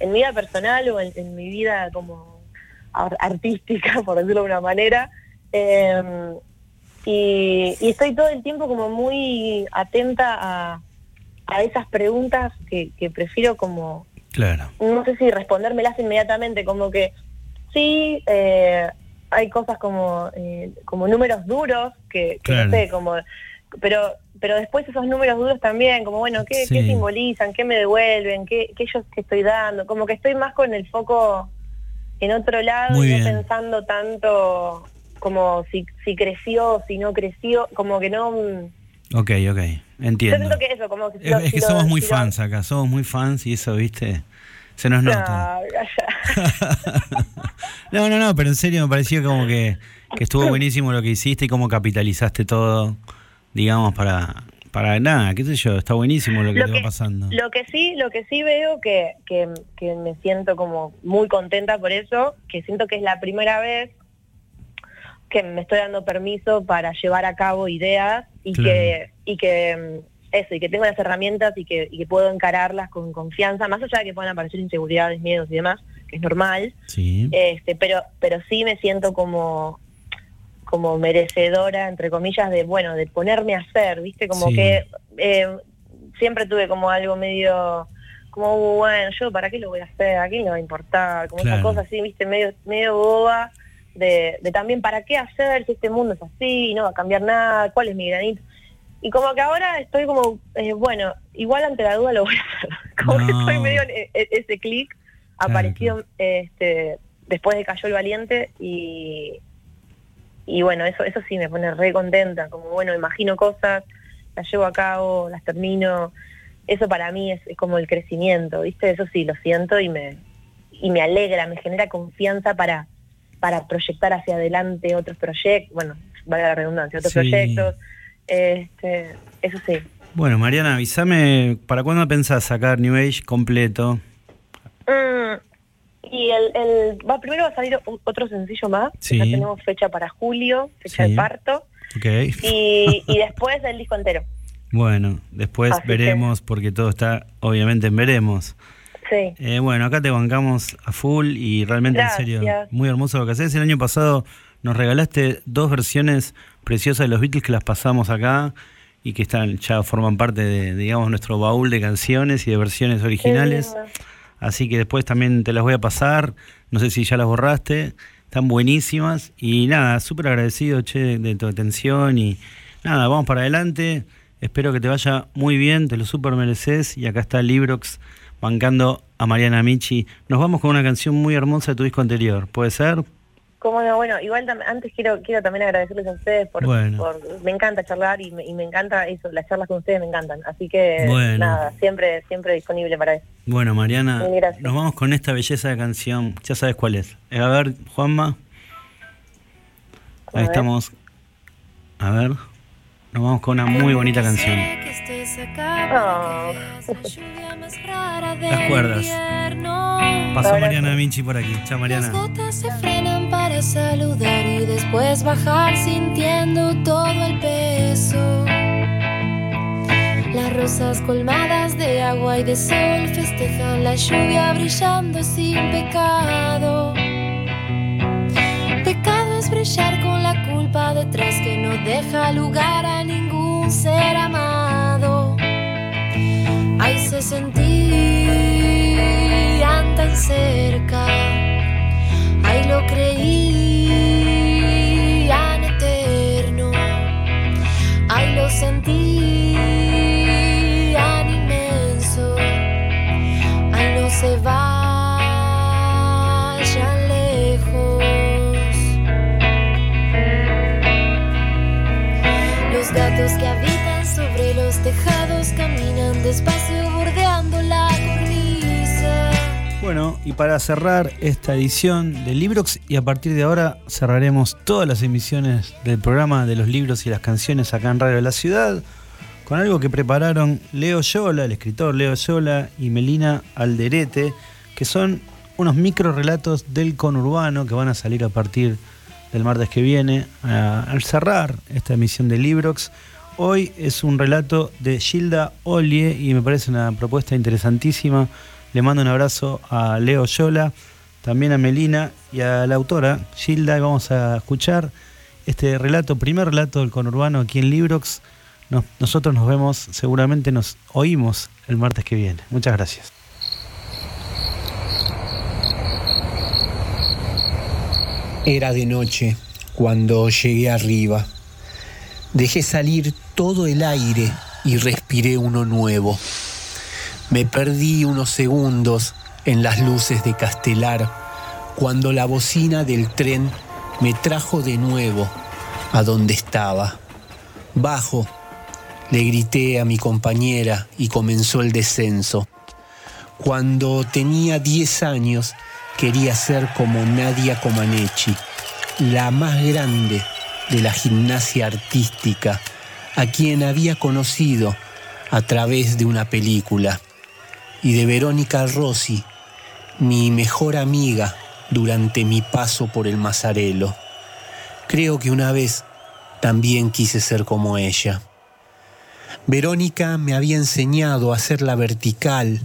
en mi vida personal o en, mi vida como artística, por decirlo de una manera. Em, y, estoy todo el tiempo como muy atenta a, esas preguntas que, prefiero como... Claro. No sé si respondérmelas inmediatamente, como que sí, eh, hay cosas como, eh, como números duros, que, no sé, como... Pero pero después esos números duros también, como bueno, ¿qué, simbolizan? ¿Qué me devuelven? ¿Qué, ¿Qué yo que estoy dando? Como que estoy más con el foco en otro lado y no pensando tanto como si, si creció, si no creció, como que no... Mm. Ok, ok, entiendo. Yo que eso, como que es, que somos muy fans acá, somos muy fans y eso, viste, se nos nota. no, no, no, pero en serio me pareció como que, que estuvo buenísimo lo que hiciste y cómo capitalizaste todo digamos, para, para nada, qué sé yo, está buenísimo lo que lo va pasando. Lo que sí, lo que sí veo que, que, me siento como muy contenta por eso, que siento que es la primera vez que me estoy dando permiso para llevar a cabo ideas y que y que mm, eso y que tengo las herramientas y que, y que puedo encararlas con confianza más allá de que puedan aparecer inseguridades miedos y demás que es normal sí. este pero pero sí me siento como como merecedora, entre comillas, de, bueno, de ponerme a hacer, ¿viste? Como que eh, siempre tuve como algo medio, como, bueno, yo para qué lo voy a hacer, a quién le va a importar, como esa cosa así, ¿viste? Medio, medio boba, de, también para qué hacer si este mundo es así, no va a cambiar nada, cuál es mi granito. Y como que ahora estoy como, eh, bueno, igual ante la duda lo voy a hacer. Como que estoy medio en e, e, ese clic, apareció este después de Cayó el Valiente y y bueno, eso, eso sí me pone re contenta, como bueno, imagino cosas, las llevo a cabo, las termino, eso para mí es, como el crecimiento, ¿viste? Eso sí, lo siento y me, y me alegra, me genera confianza para, para proyectar hacia adelante otros proyectos, bueno, valga la redundancia, otros proyectos, este, eso sí. Bueno, Mariana, avísame, ¿para cuándo pensás sacar New Age completo? Mm, y el, el va, primero va a salir otro sencillo más, ya tenemos fecha para julio, fecha de parto. Y, y después el disco entero. Bueno, después veremos, porque todo está obviamente en veremos. Sí. Eh, bueno, acá te bancamos a full y realmente en serio, muy hermoso lo que haces. El año pasado nos regalaste dos versiones preciosas de los Beatles que las pasamos acá y que están ya forman parte de, digamos, nuestro baúl de canciones y de versiones originales. Así que después también te las voy a pasar. No sé si ya las borraste. Están buenísimas. Y nada, súper agradecido, che, de tu atención. Y nada, vamos para adelante. Espero que te vaya muy bien, te lo súper mereces. Y acá está Librox bancando a Mariana Michi. Nos vamos con una canción muy hermosa de tu disco anterior. ¿Puede ser? Bueno, igual antes quiero quiero también agradecerles a ustedes por, me encanta charlar y me, encanta eso, las charlas con ustedes me encantan, así que nada, siempre siempre disponible para eso. Bueno, Mariana, nos vamos con esta belleza de canción, ya sabes cuál es. Eh, a ver, Juanma. Ahí estamos. A ver. Nos vamos con una muy bonita canción. Oh. Las cuerdas. Pasó Mariana Vinci por aquí. Chao Mariana. Las gotas se frenan para saludar y después bajar sintiendo todo el peso. Las rosas colmadas de agua y de sol festejan la lluvia brillando sin pecado. Es brillar con la culpa detrás que no deja lugar a ningún ser amado. Ahí se sentían tan cerca, ahí lo creían eterno, ahí lo sentían inmenso, ahí no se vayan gatos que habitan sobre los tejados caminan despacio Bueno, y para cerrar esta edición de Librox, y a partir de ahora cerraremos todas las emisiones del programa de los libros y las canciones acá en Radio de la Ciudad, con algo que prepararon Leo Yola, el escritor Leo Yola, y Melina Alderete, que son unos micro relatos del conurbano que van a salir a partir del martes que viene, al cerrar esta emisión de Librox. Hoy es un relato de Gilda Olie y me parece una propuesta interesantísima le mando un abrazo a Leo Yola, también a Melina y a la autora Gilda. Y vamos a escuchar este relato, primer relato del conurbano aquí en Librox. nosotros nos vemos, seguramente nos oímos el martes que viene. Muchas gracias. Era de noche cuando llegué arriba. Dejé salir todo el aire y respiré uno nuevo. Me perdí unos segundos en las luces de Castelar cuando la bocina del tren me trajo de nuevo a donde estaba. Bajo, le grité a mi compañera y comenzó el descenso. Cuando tenía 10 años quería ser como Nadia Comaneci, la más grande de la gimnasia artística, a quien había conocido a través de una película y de Verónica Rossi, mi mejor amiga durante mi paso por el Mazarelo. Creo que una vez también quise ser como ella. Verónica me había enseñado a hacer la vertical,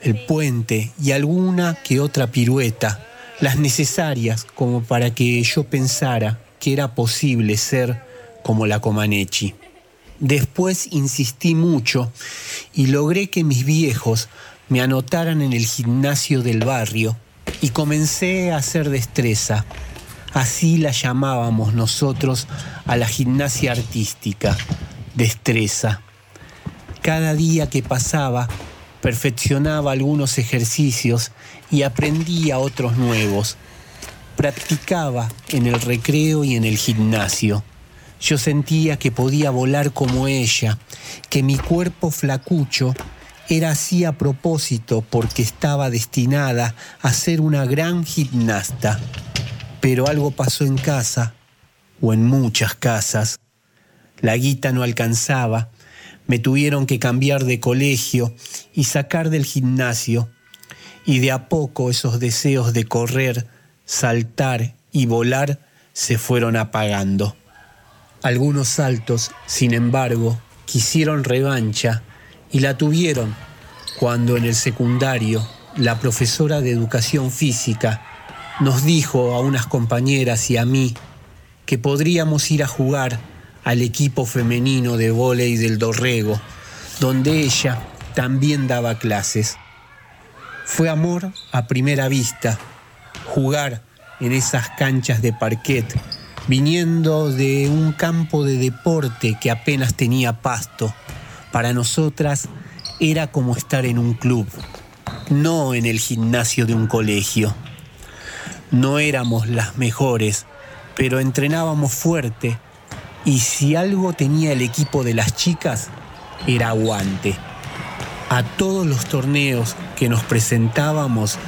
el puente y alguna que otra pirueta, las necesarias como para que yo pensara que era posible ser como la Comaneci. Después insistí mucho y logré que mis viejos me anotaran en el gimnasio del barrio y comencé a hacer destreza. Así la llamábamos nosotros a la gimnasia artística, destreza. Cada día que pasaba, perfeccionaba algunos ejercicios y aprendía otros nuevos. Practicaba en el recreo y en el gimnasio. Yo sentía que podía volar como ella, que mi cuerpo flacucho era así a propósito porque estaba destinada a ser una gran gimnasta. Pero algo pasó en casa, o en muchas casas. La guita no alcanzaba, me tuvieron que cambiar de colegio y sacar del gimnasio. Y de a poco esos deseos de correr, saltar y volar se fueron apagando. Algunos saltos, sin embargo, quisieron revancha y la tuvieron cuando en el secundario la profesora de educación física nos dijo a unas compañeras y a mí que podríamos ir a jugar al equipo femenino de vóley del Dorrego, donde ella también daba clases. Fue amor a primera vista, jugar en esas canchas de parquet, viniendo de un campo de deporte que apenas tenía pasto. Para nosotras era como estar en un club, no en el gimnasio de un colegio. No éramos las mejores, pero entrenábamos fuerte y si algo tenía el equipo de las chicas, era aguante. A todos los torneos que nos presentábamos,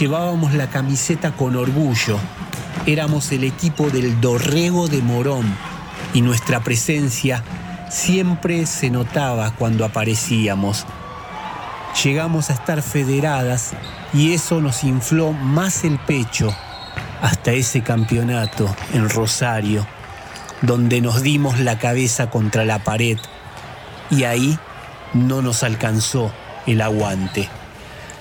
llevábamos la camiseta con orgullo. Éramos el equipo del Dorrego de Morón y nuestra presencia siempre se notaba cuando aparecíamos. Llegamos a estar federadas y eso nos infló más el pecho hasta ese campeonato en Rosario, donde nos dimos la cabeza contra la pared y ahí no nos alcanzó el aguante.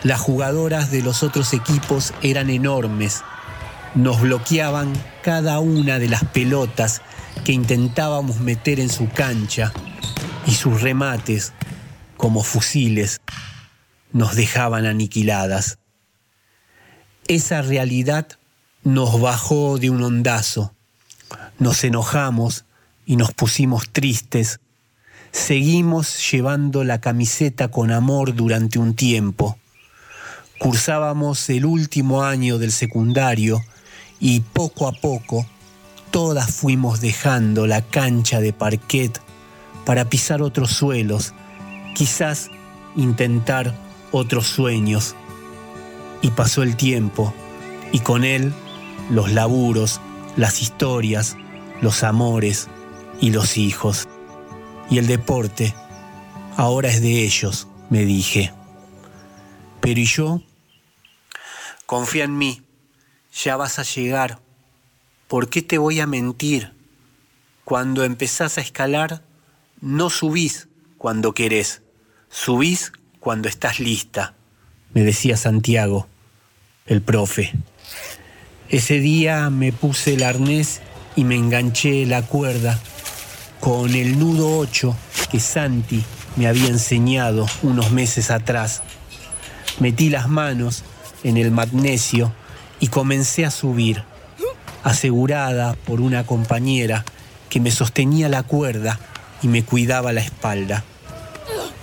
Las jugadoras de los otros equipos eran enormes, nos bloqueaban cada una de las pelotas que intentábamos meter en su cancha y sus remates, como fusiles, nos dejaban aniquiladas. Esa realidad nos bajó de un ondazo, nos enojamos y nos pusimos tristes. Seguimos llevando la camiseta con amor durante un tiempo. Cursábamos el último año del secundario y poco a poco todas fuimos dejando la cancha de parquet para pisar otros suelos, quizás intentar otros sueños. Y pasó el tiempo, y con él los laburos, las historias, los amores y los hijos. Y el deporte ahora es de ellos, me dije. Pero ¿y yo? Confía en mí, ya vas a llegar. ¿Por qué te voy a mentir? Cuando empezás a escalar, no subís cuando querés, subís cuando estás lista, me decía Santiago, el profe. Ese día me puse el arnés y me enganché la cuerda con el nudo 8 que Santi me había enseñado unos meses atrás. Metí las manos en el magnesio y comencé a subir, asegurada por una compañera que me sostenía la cuerda y me cuidaba la espalda.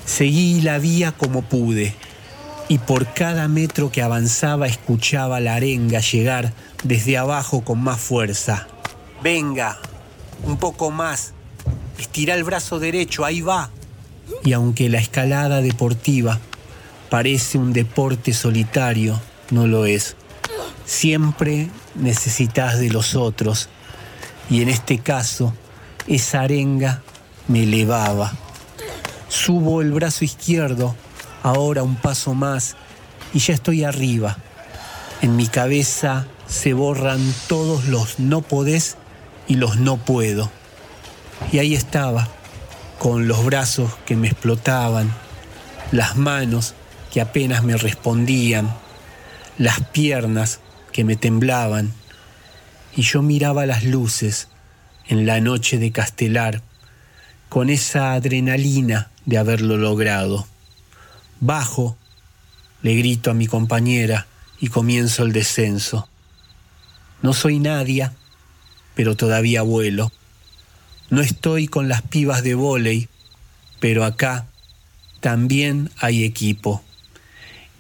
Seguí la vía como pude y por cada metro que avanzaba escuchaba la arenga llegar desde abajo con más fuerza. Venga, un poco más. Estira el brazo derecho, ahí va. Y aunque la escalada deportiva parece un deporte solitario, no lo es. Siempre necesitas de los otros. Y en este caso, esa arenga me elevaba. Subo el brazo izquierdo, ahora un paso más, y ya estoy arriba. En mi cabeza se borran todos los no podés y los no puedo. Y ahí estaba, con los brazos que me explotaban, las manos que apenas me respondían, las piernas que me temblaban, y yo miraba las luces en la noche de Castelar, con esa adrenalina de haberlo logrado. Bajo, le grito a mi compañera y comienzo el descenso. No soy nadie, pero todavía vuelo. No estoy con las pibas de vóley, pero acá también hay equipo.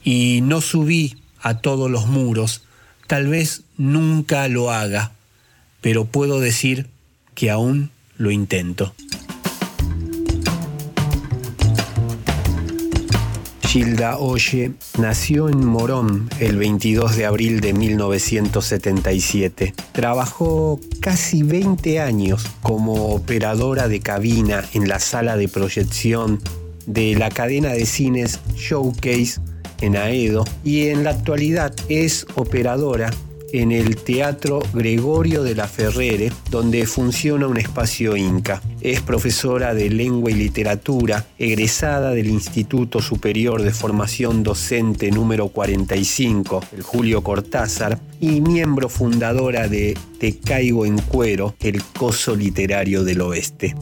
Y no subí a todos los muros, tal vez nunca lo haga, pero puedo decir que aún lo intento. Gilda Oye nació en Morón el 22 de abril de 1977. Trabajó casi 20 años como operadora de cabina en la sala de proyección de la cadena de cines Showcase en Aedo y en la actualidad es operadora en el Teatro Gregorio de la Ferrere, donde funciona un espacio inca. Es profesora de lengua y literatura, egresada del Instituto Superior de Formación Docente número 45, el Julio Cortázar, y miembro fundadora de Te Caigo en Cuero, el Coso Literario del Oeste.